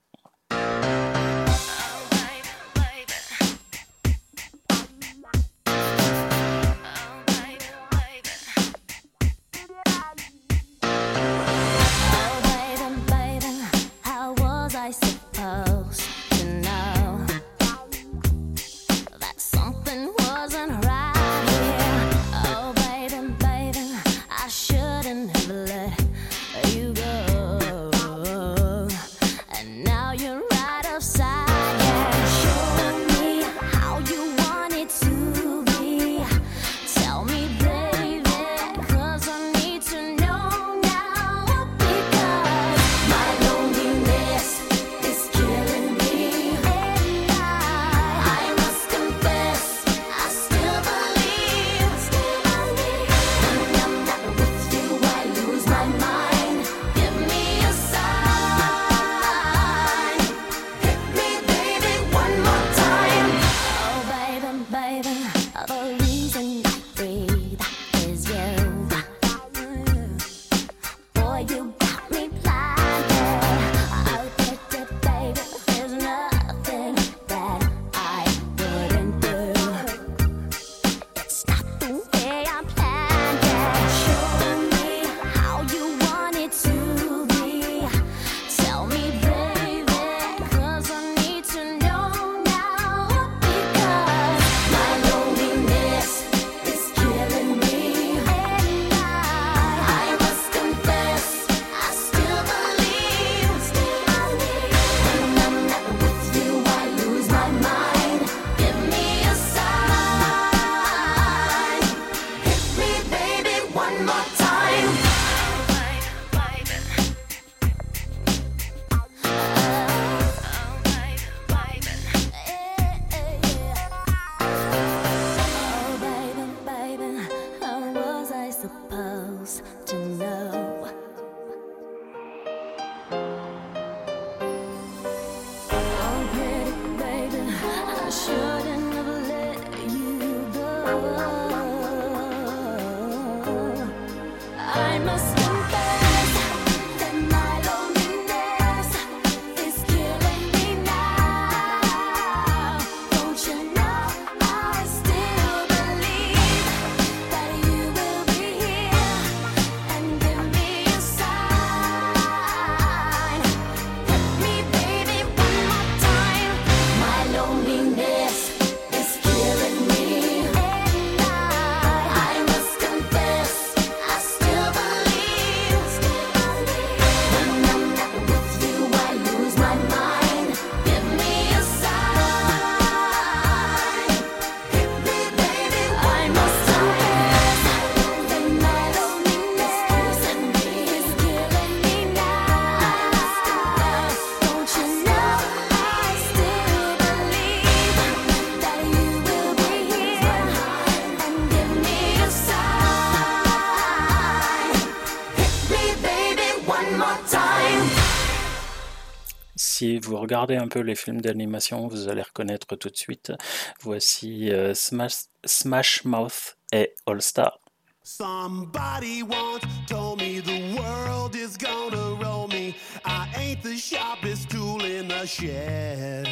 [SPEAKER 1] Vous regardez un peu les films d'animation, vous allez reconnaître tout de suite. Voici euh, Smash, Smash Mouth et All Star.
[SPEAKER 17] Somebody once told me the world is gonna roll me. I ain't the sharpest tool in the shed.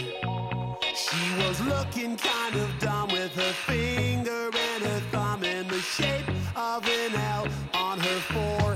[SPEAKER 17] She was looking kind of dumb with her finger and her thumb in the shape of an L on her forehead.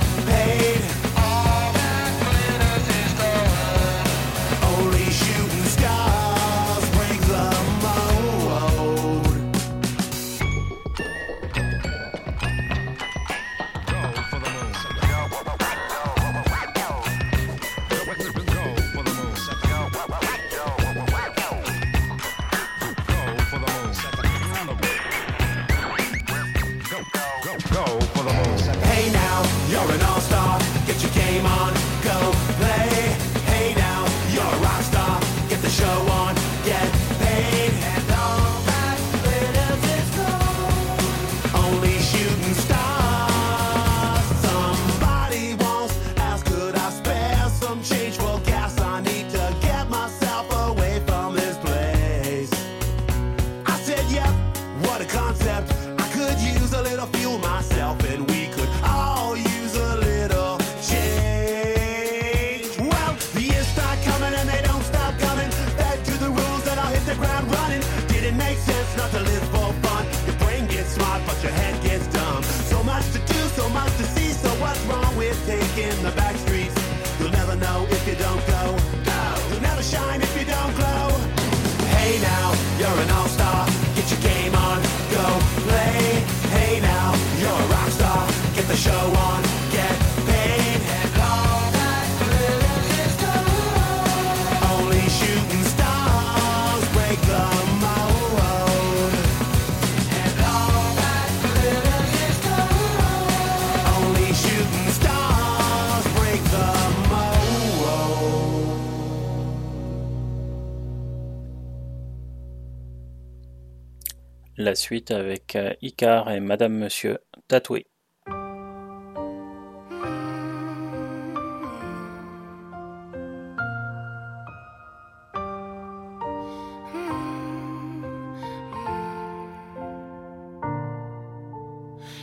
[SPEAKER 1] Suite avec euh, Icar et Madame Monsieur tatoué.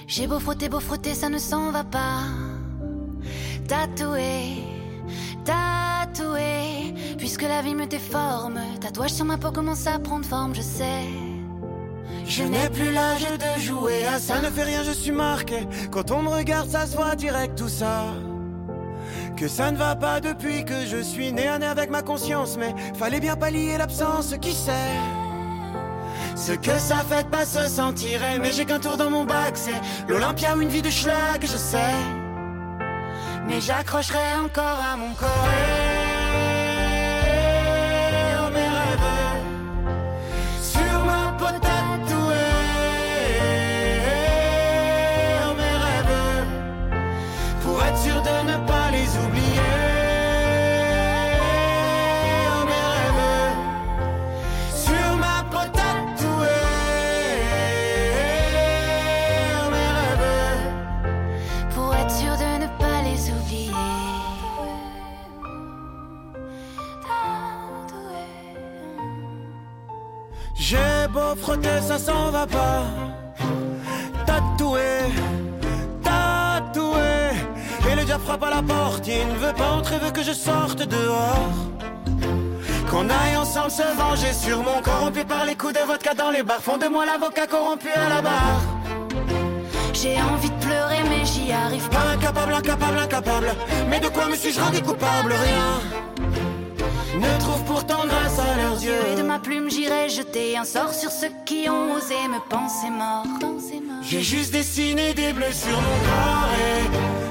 [SPEAKER 6] J'ai beau frotter, beau frotter, ça ne s'en va pas. Tatoué, tatoué, puis
[SPEAKER 5] puisque la vie me déforme. Tatouage sur ma peau commence à prendre forme, je sais.
[SPEAKER 7] Je n'ai plus l'âge de jouer à ça. ne fait rien, je suis marqué. Quand on me regarde, ça se voit direct tout ça. Que ça ne va pas depuis que je suis né à nez avec ma conscience. Mais fallait bien pallier l'absence, qui sait Ce que ça fait de pas se sentir aimé. J'ai qu'un tour dans mon bac, c'est l'Olympia ou une vie de schlag, je sais. Mais j'accrocherai encore à mon corps. Frotter, ça s'en va pas. Tatoué, tatoué. Et le diable frappe à la porte. Il ne veut pas entrer, veut que je sorte dehors. Qu'on aille ensemble se venger sur mon corrompu par les coups de vodka dans les bars. Font de moi l'avocat corrompu à la barre.
[SPEAKER 5] J'ai envie de pleurer, mais j'y arrive
[SPEAKER 7] pas. Incapable, incapable, incapable. Mais de quoi me suis-je rendu coupable? Rien. Ne trouve pourtant grâce à leurs yeux.
[SPEAKER 5] Et de ma plume, j'irai jeter un sort sur ceux qui ont osé me penser mort.
[SPEAKER 7] J'ai juste dessiné des bleus sur mon corps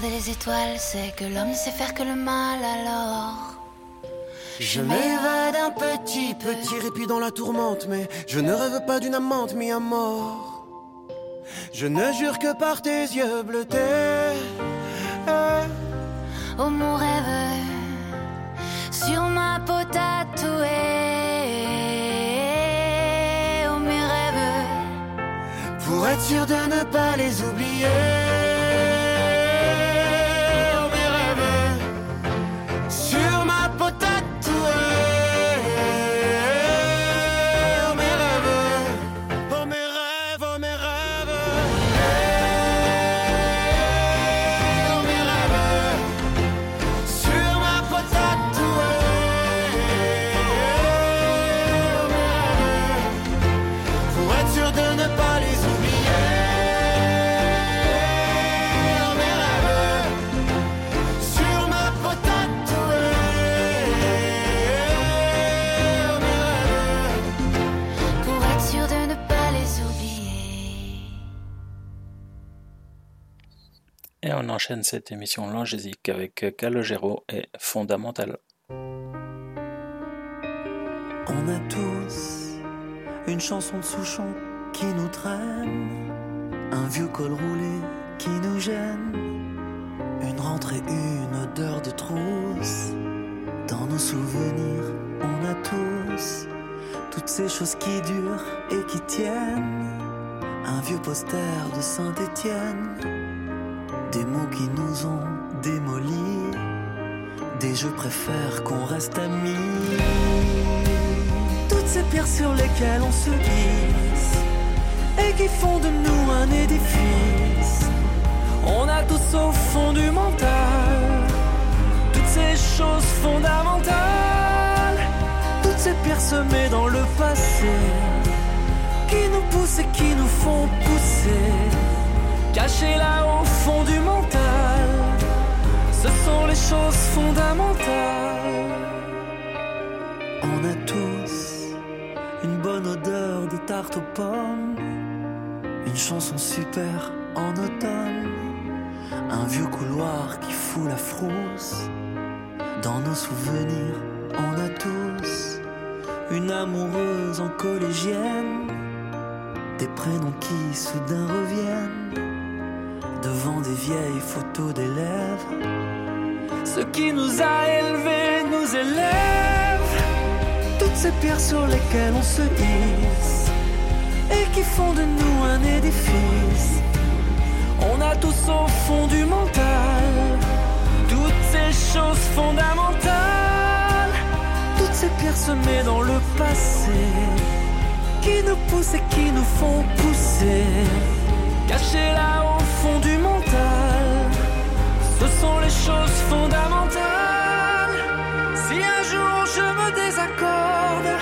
[SPEAKER 5] regarder les étoiles, c'est que l'homme ne sait faire que le mal alors.
[SPEAKER 7] Je m'évade un petit, petit répit dans la tourmente, mais je ne rêve pas d'une amante mis à mort. Je ne jure que par tes yeux bleutés.
[SPEAKER 5] Oh mon rêve, sur ma peau tatouée. Oh mes rêves,
[SPEAKER 7] Pour être sûr de ne pas les oublier.
[SPEAKER 1] On enchaîne cette émission langésique avec Calogero et Fondamental.
[SPEAKER 18] On a tous une chanson de Souchon qui nous traîne, un vieux col roulé qui nous gêne, une rentrée, une odeur de trousse. Dans nos souvenirs, on a tous toutes ces choses qui durent et qui tiennent. Un vieux poster de Saint-Étienne, des mots qui nous ont démolis, des je préfère qu'on reste amis. Toutes ces pierres sur lesquelles on se glisse. Et qui font de nous un édifice. On a tous au fond du mental. Toutes ces choses fondamentales, toutes ces pierres semées dans le passé. Qui nous poussent et qui nous font pousser, cachées là au fond du mental. Ce sont les choses fondamentales. On a tous une bonne odeur de tarte aux pommes, une chanson super en automne, un vieux couloir qui fout la frousse. Dans nos souvenirs, on a tous une amoureuse en collégienne, des prénoms qui soudain reviennent devant des vieilles photos d'élèves. Ce qui nous a élevés nous élève. Toutes ces pierres sur lesquelles on se hisse et qui font de nous un édifice. On a tous au fond du mental toutes ces choses fondamentales, toutes ces pierres semées dans le passé qui nous poussent et qui nous font pousser. Cachées là au fond du mental, ce sont les choses fondamentales. Si un jour je me désaccorde,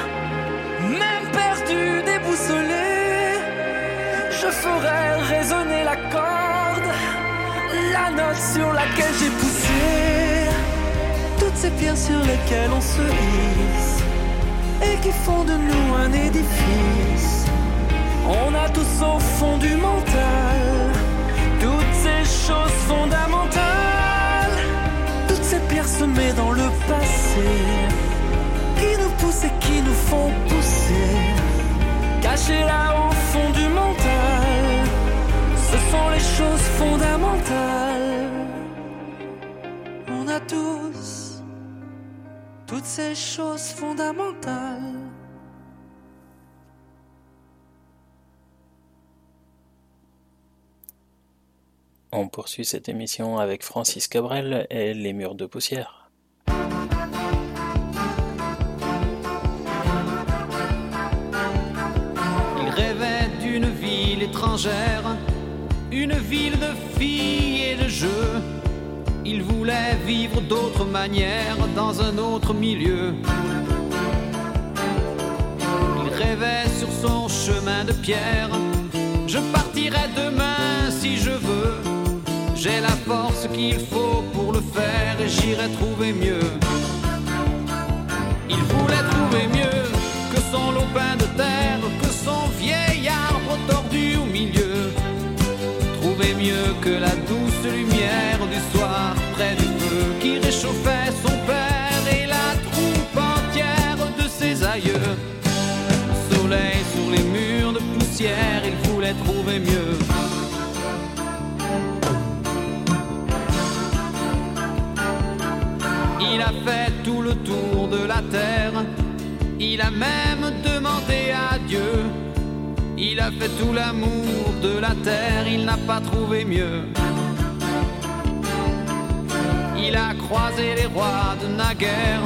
[SPEAKER 18] même perdu, déboussolé, je ferai résonner la corde, la note sur laquelle j'ai poussé, toutes ces pierres sur lesquelles on se hisse et qui font de nous un édifice. On a tous au fond du mental ces choses fondamentales, toutes ces pierres semées dans le passé qui nous poussent et qui nous font pousser. Cachées là au fond du mental, ce sont les choses fondamentales. On a tous toutes ces choses fondamentales.
[SPEAKER 13] On poursuit cette émission avec Francis Cabrel et Les Murs de Poussière.
[SPEAKER 19] Il rêvait d'une ville étrangère, une ville de filles et de jeux. Il voulait vivre d'autres manières dans un autre milieu. Il rêvait sur son chemin de pierre. Je partirai demain. J'ai la force qu'il faut pour le faire et j'irai trouver mieux. Il voulait trouver mieux que son lopin de terre, que son vieil arbre tordu au milieu. Trouver mieux que la douce lumière du soir près du feu qui réchauffait son père et la troupe entière de ses aïeux. Soleil sur les murs de poussière, il voulait trouver mieux. Il a fait tout le tour de la terre. Il a même demandé à Dieu. Il a fait tout l'amour de la terre. Il n'a pas trouvé mieux. Il a croisé les rois de naguère,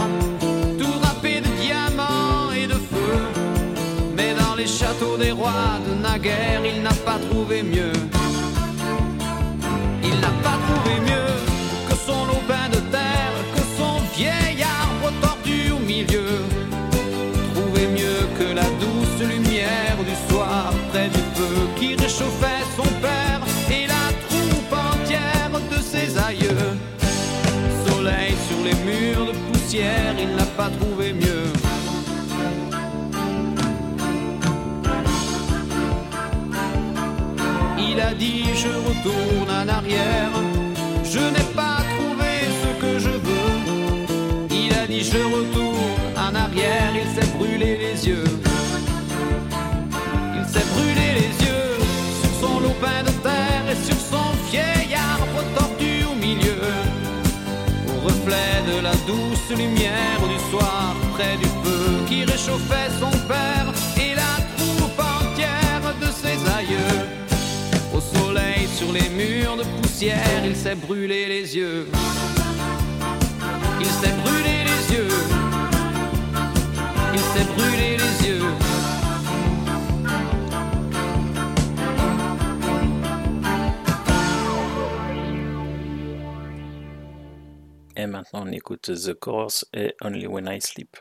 [SPEAKER 19] tout râpé de diamants et de feu. Mais dans les châteaux des rois de naguère, il n'a pas trouvé mieux. Il n'a pas trouvé mieux que son lopin de terre, vieil arbre tordu au milieu. Trouver mieux que la douce lumière du soir près du feu qui réchauffait son père et la troupe entière de ses aïeux. Soleil sur les murs de poussière, il n'a pas trouvé mieux. Il a dit je retourne en arrière, je n'ai pas Je retourne en arrière, il s'est brûlé les yeux. Il s'est brûlé les yeux sur son lopin de terre et sur son vieil arbre tordu au milieu. Au reflet de la douce lumière du soir près du feu qui réchauffait son père et la troupe entière de ses aïeux. Au soleil sur les murs de poussière, il s'est brûlé les yeux. Il s'est brûlé les Il s'est brûlé les yeux.
[SPEAKER 13] Et maintenant, on écoute The Course et Only When I Sleep.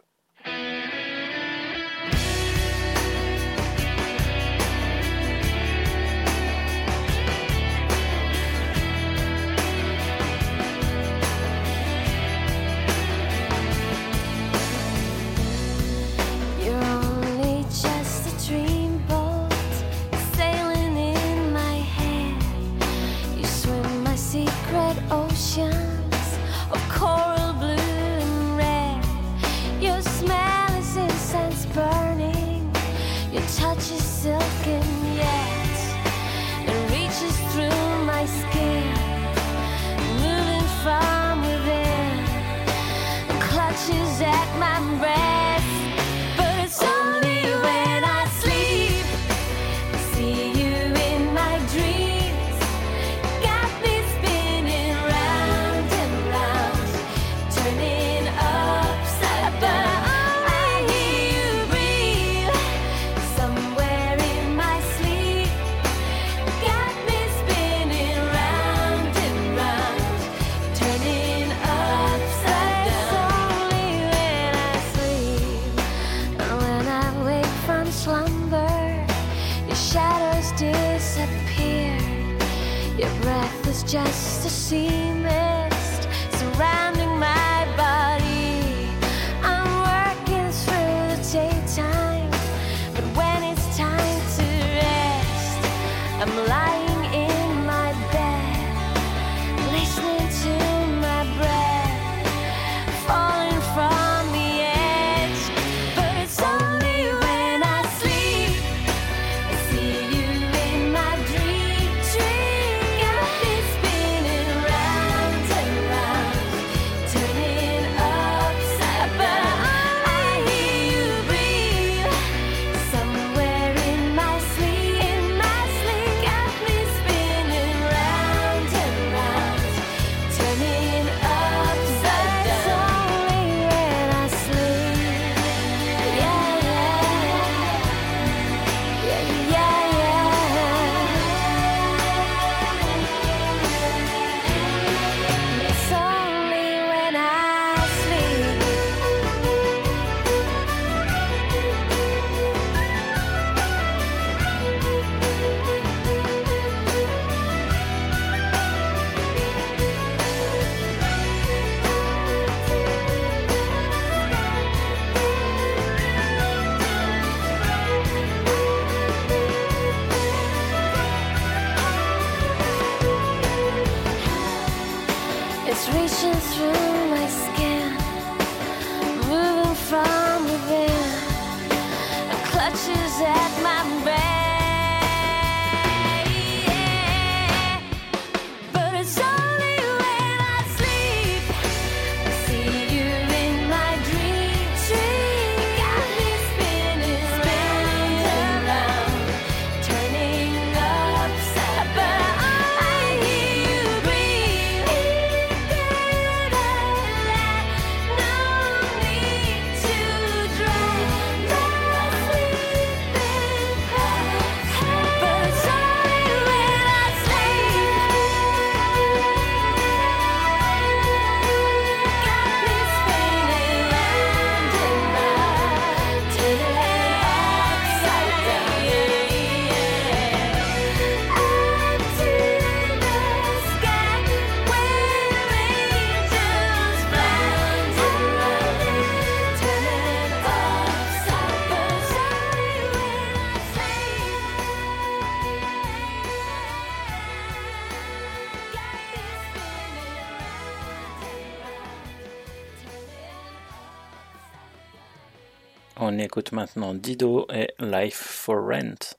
[SPEAKER 1] On écoute maintenant Dido et Life for Rent.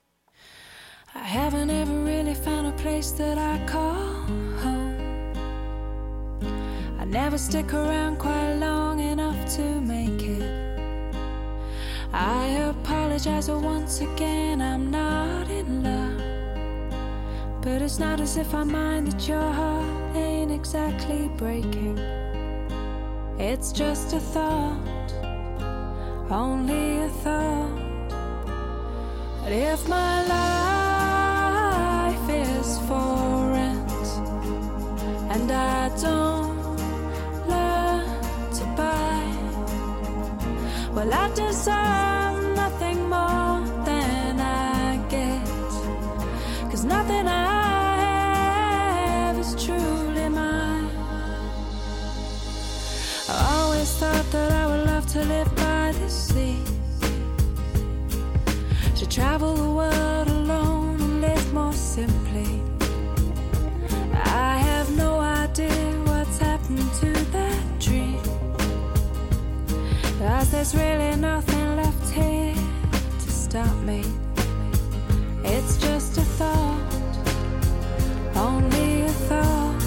[SPEAKER 16] I haven't ever really found a place that I call home. I never stick around quite long enough to make it. I apologize once again, I'm not in love. But it's not as if I mind that your heart ain't exactly breaking. It's just a thought, only a thought. But if my life is for rent and I don't learn to buy, well, I deserve nothing more than I get. Cause nothing I have is truly mine. I always thought that I would love to live travel the world alone and live more simply. I have no idea what's happened to that dream. Cause there's really nothing left here to stop me. It's just a thought, only a thought.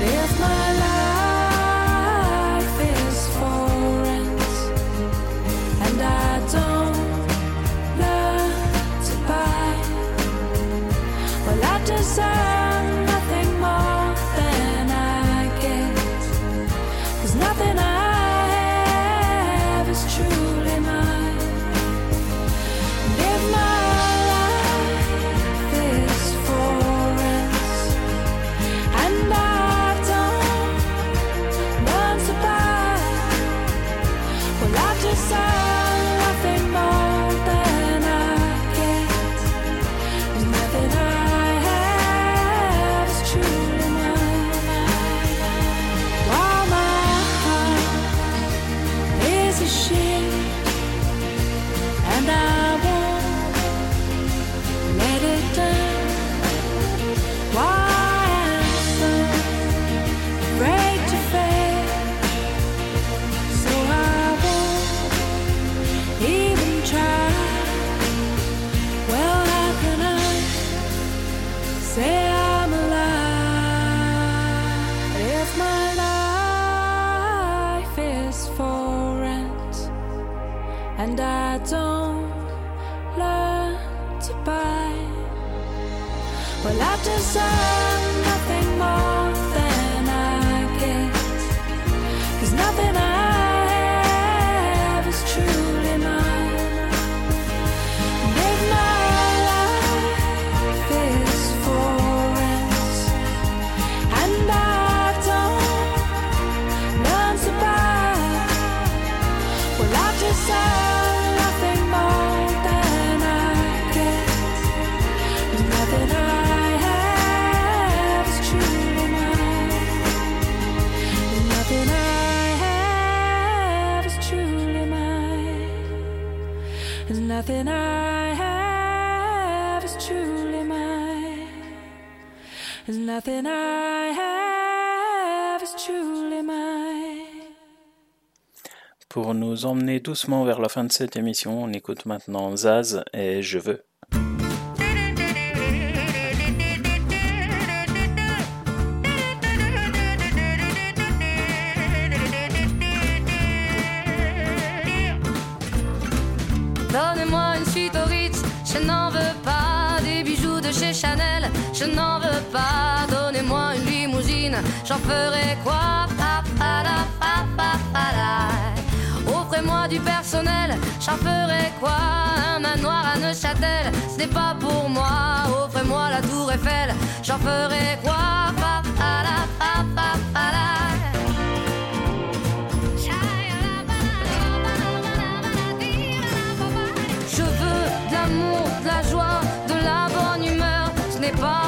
[SPEAKER 16] If my
[SPEAKER 1] Pour nous emmener doucement vers la fin de cette émission, on écoute maintenant Zaz et Je veux.
[SPEAKER 20] J'en ferai quoi? Offrez-moi du personnel, j'en ferai quoi? Un manoir à Neuchâtel, ce n'est pas pour moi. Offrez-moi la tour Eiffel, j'en ferai quoi? Je veux de l'amour, de la joie, de la bonne humeur. Ce n'est pas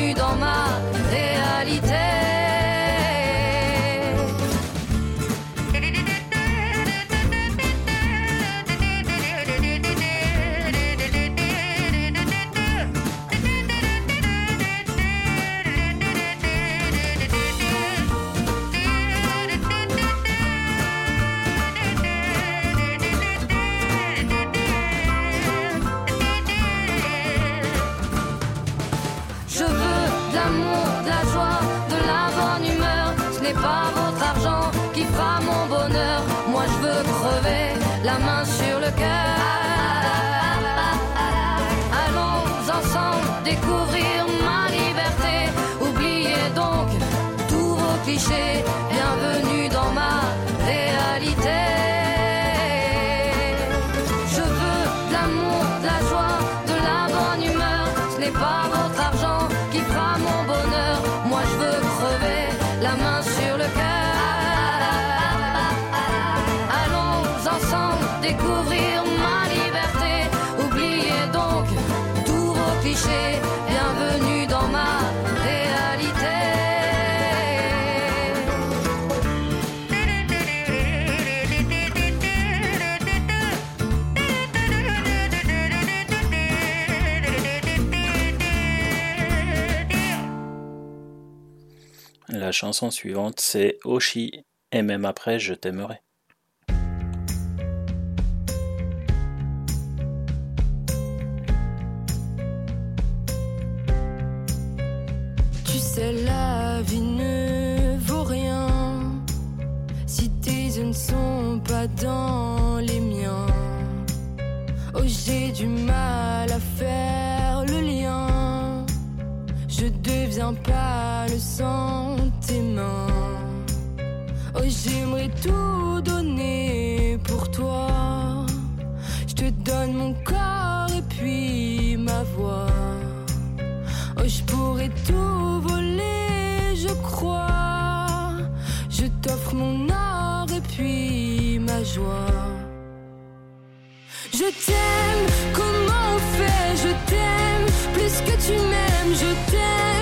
[SPEAKER 20] La
[SPEAKER 1] chanson suivante, c'est Oshi, et même après, je t'aimerai.
[SPEAKER 16] Tu sais, la vie ne vaut rien si tes yeux ne sont pas dans les miens. Oh, j'ai du mal à faire le lien tiens pas le Oh, j'aimerais tout donner pour toi. Je te donne mon corps et puis ma voix. Oh, je pourrais tout voler, je crois. Je t'offre mon or et puis ma joie. Je t'aime, comment on fait? Je t'aime, plus que tu m'aimes, je t'aime.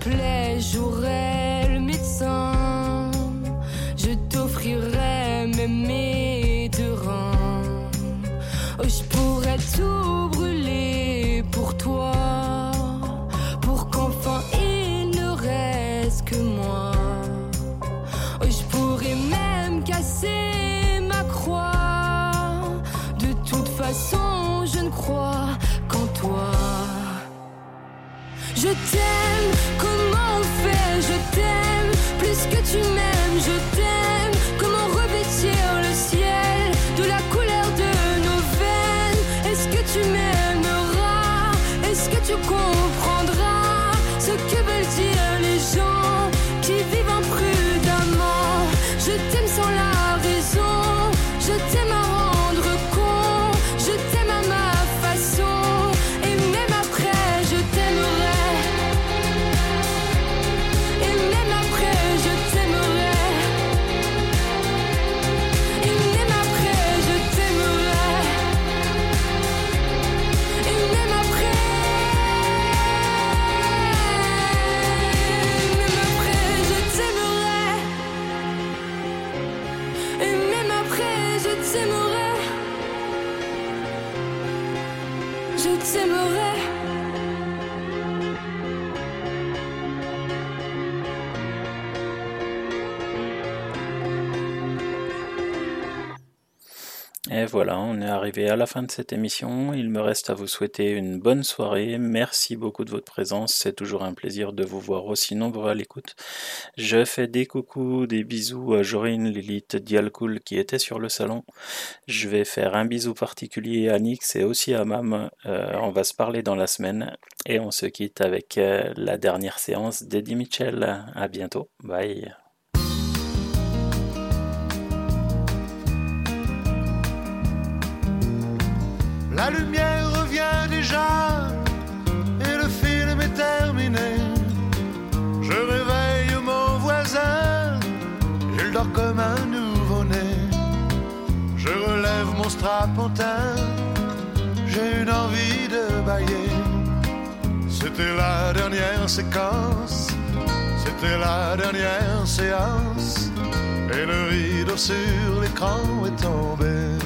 [SPEAKER 16] Plaie, j'aurai le médecin. Je t'offrirai mes deux. Oh, je pourrais tout brûler pour toi. Pour qu'enfin il ne reste que moi. Oh, je pourrais même casser ma croix. De toute façon, je ne crois qu'en toi. Je t'aime,
[SPEAKER 1] voilà, on est arrivé à la fin de cette émission. Il me reste à vous souhaiter une bonne soirée. Merci beaucoup de votre présence. C'est toujours un plaisir de vous voir aussi nombreux à l'écoute. Je fais des coucous, des bisous à Jorine, Lilith, Dialcool qui était sur le salon. Je vais faire un bisou particulier à Nix et aussi à Mam. Euh, on va se parler dans la semaine. Et on se quitte avec euh, la dernière séance d'Eddie Mitchell. À bientôt. Bye.
[SPEAKER 21] La lumière revient déjà et le film est terminé. Je réveille mon voisin, il dort comme un nouveau-né. Je relève mon strapontin, j'ai une envie de bailler. C'était la dernière séquence, c'était la dernière séance. Et le rideau sur l'écran est tombé.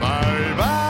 [SPEAKER 21] Bye bye,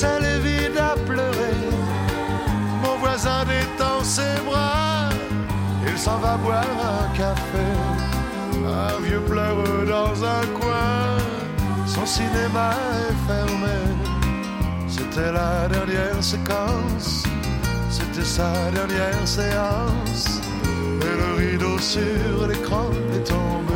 [SPEAKER 21] salle est vide à pleurer. Mon voisin détend ses bras, il s'en va boire un café. Un vieux pleure dans un coin, son cinéma est fermé. C'était la dernière séquence, c'était sa dernière séance. Et le rideau sur l'écran est tombé.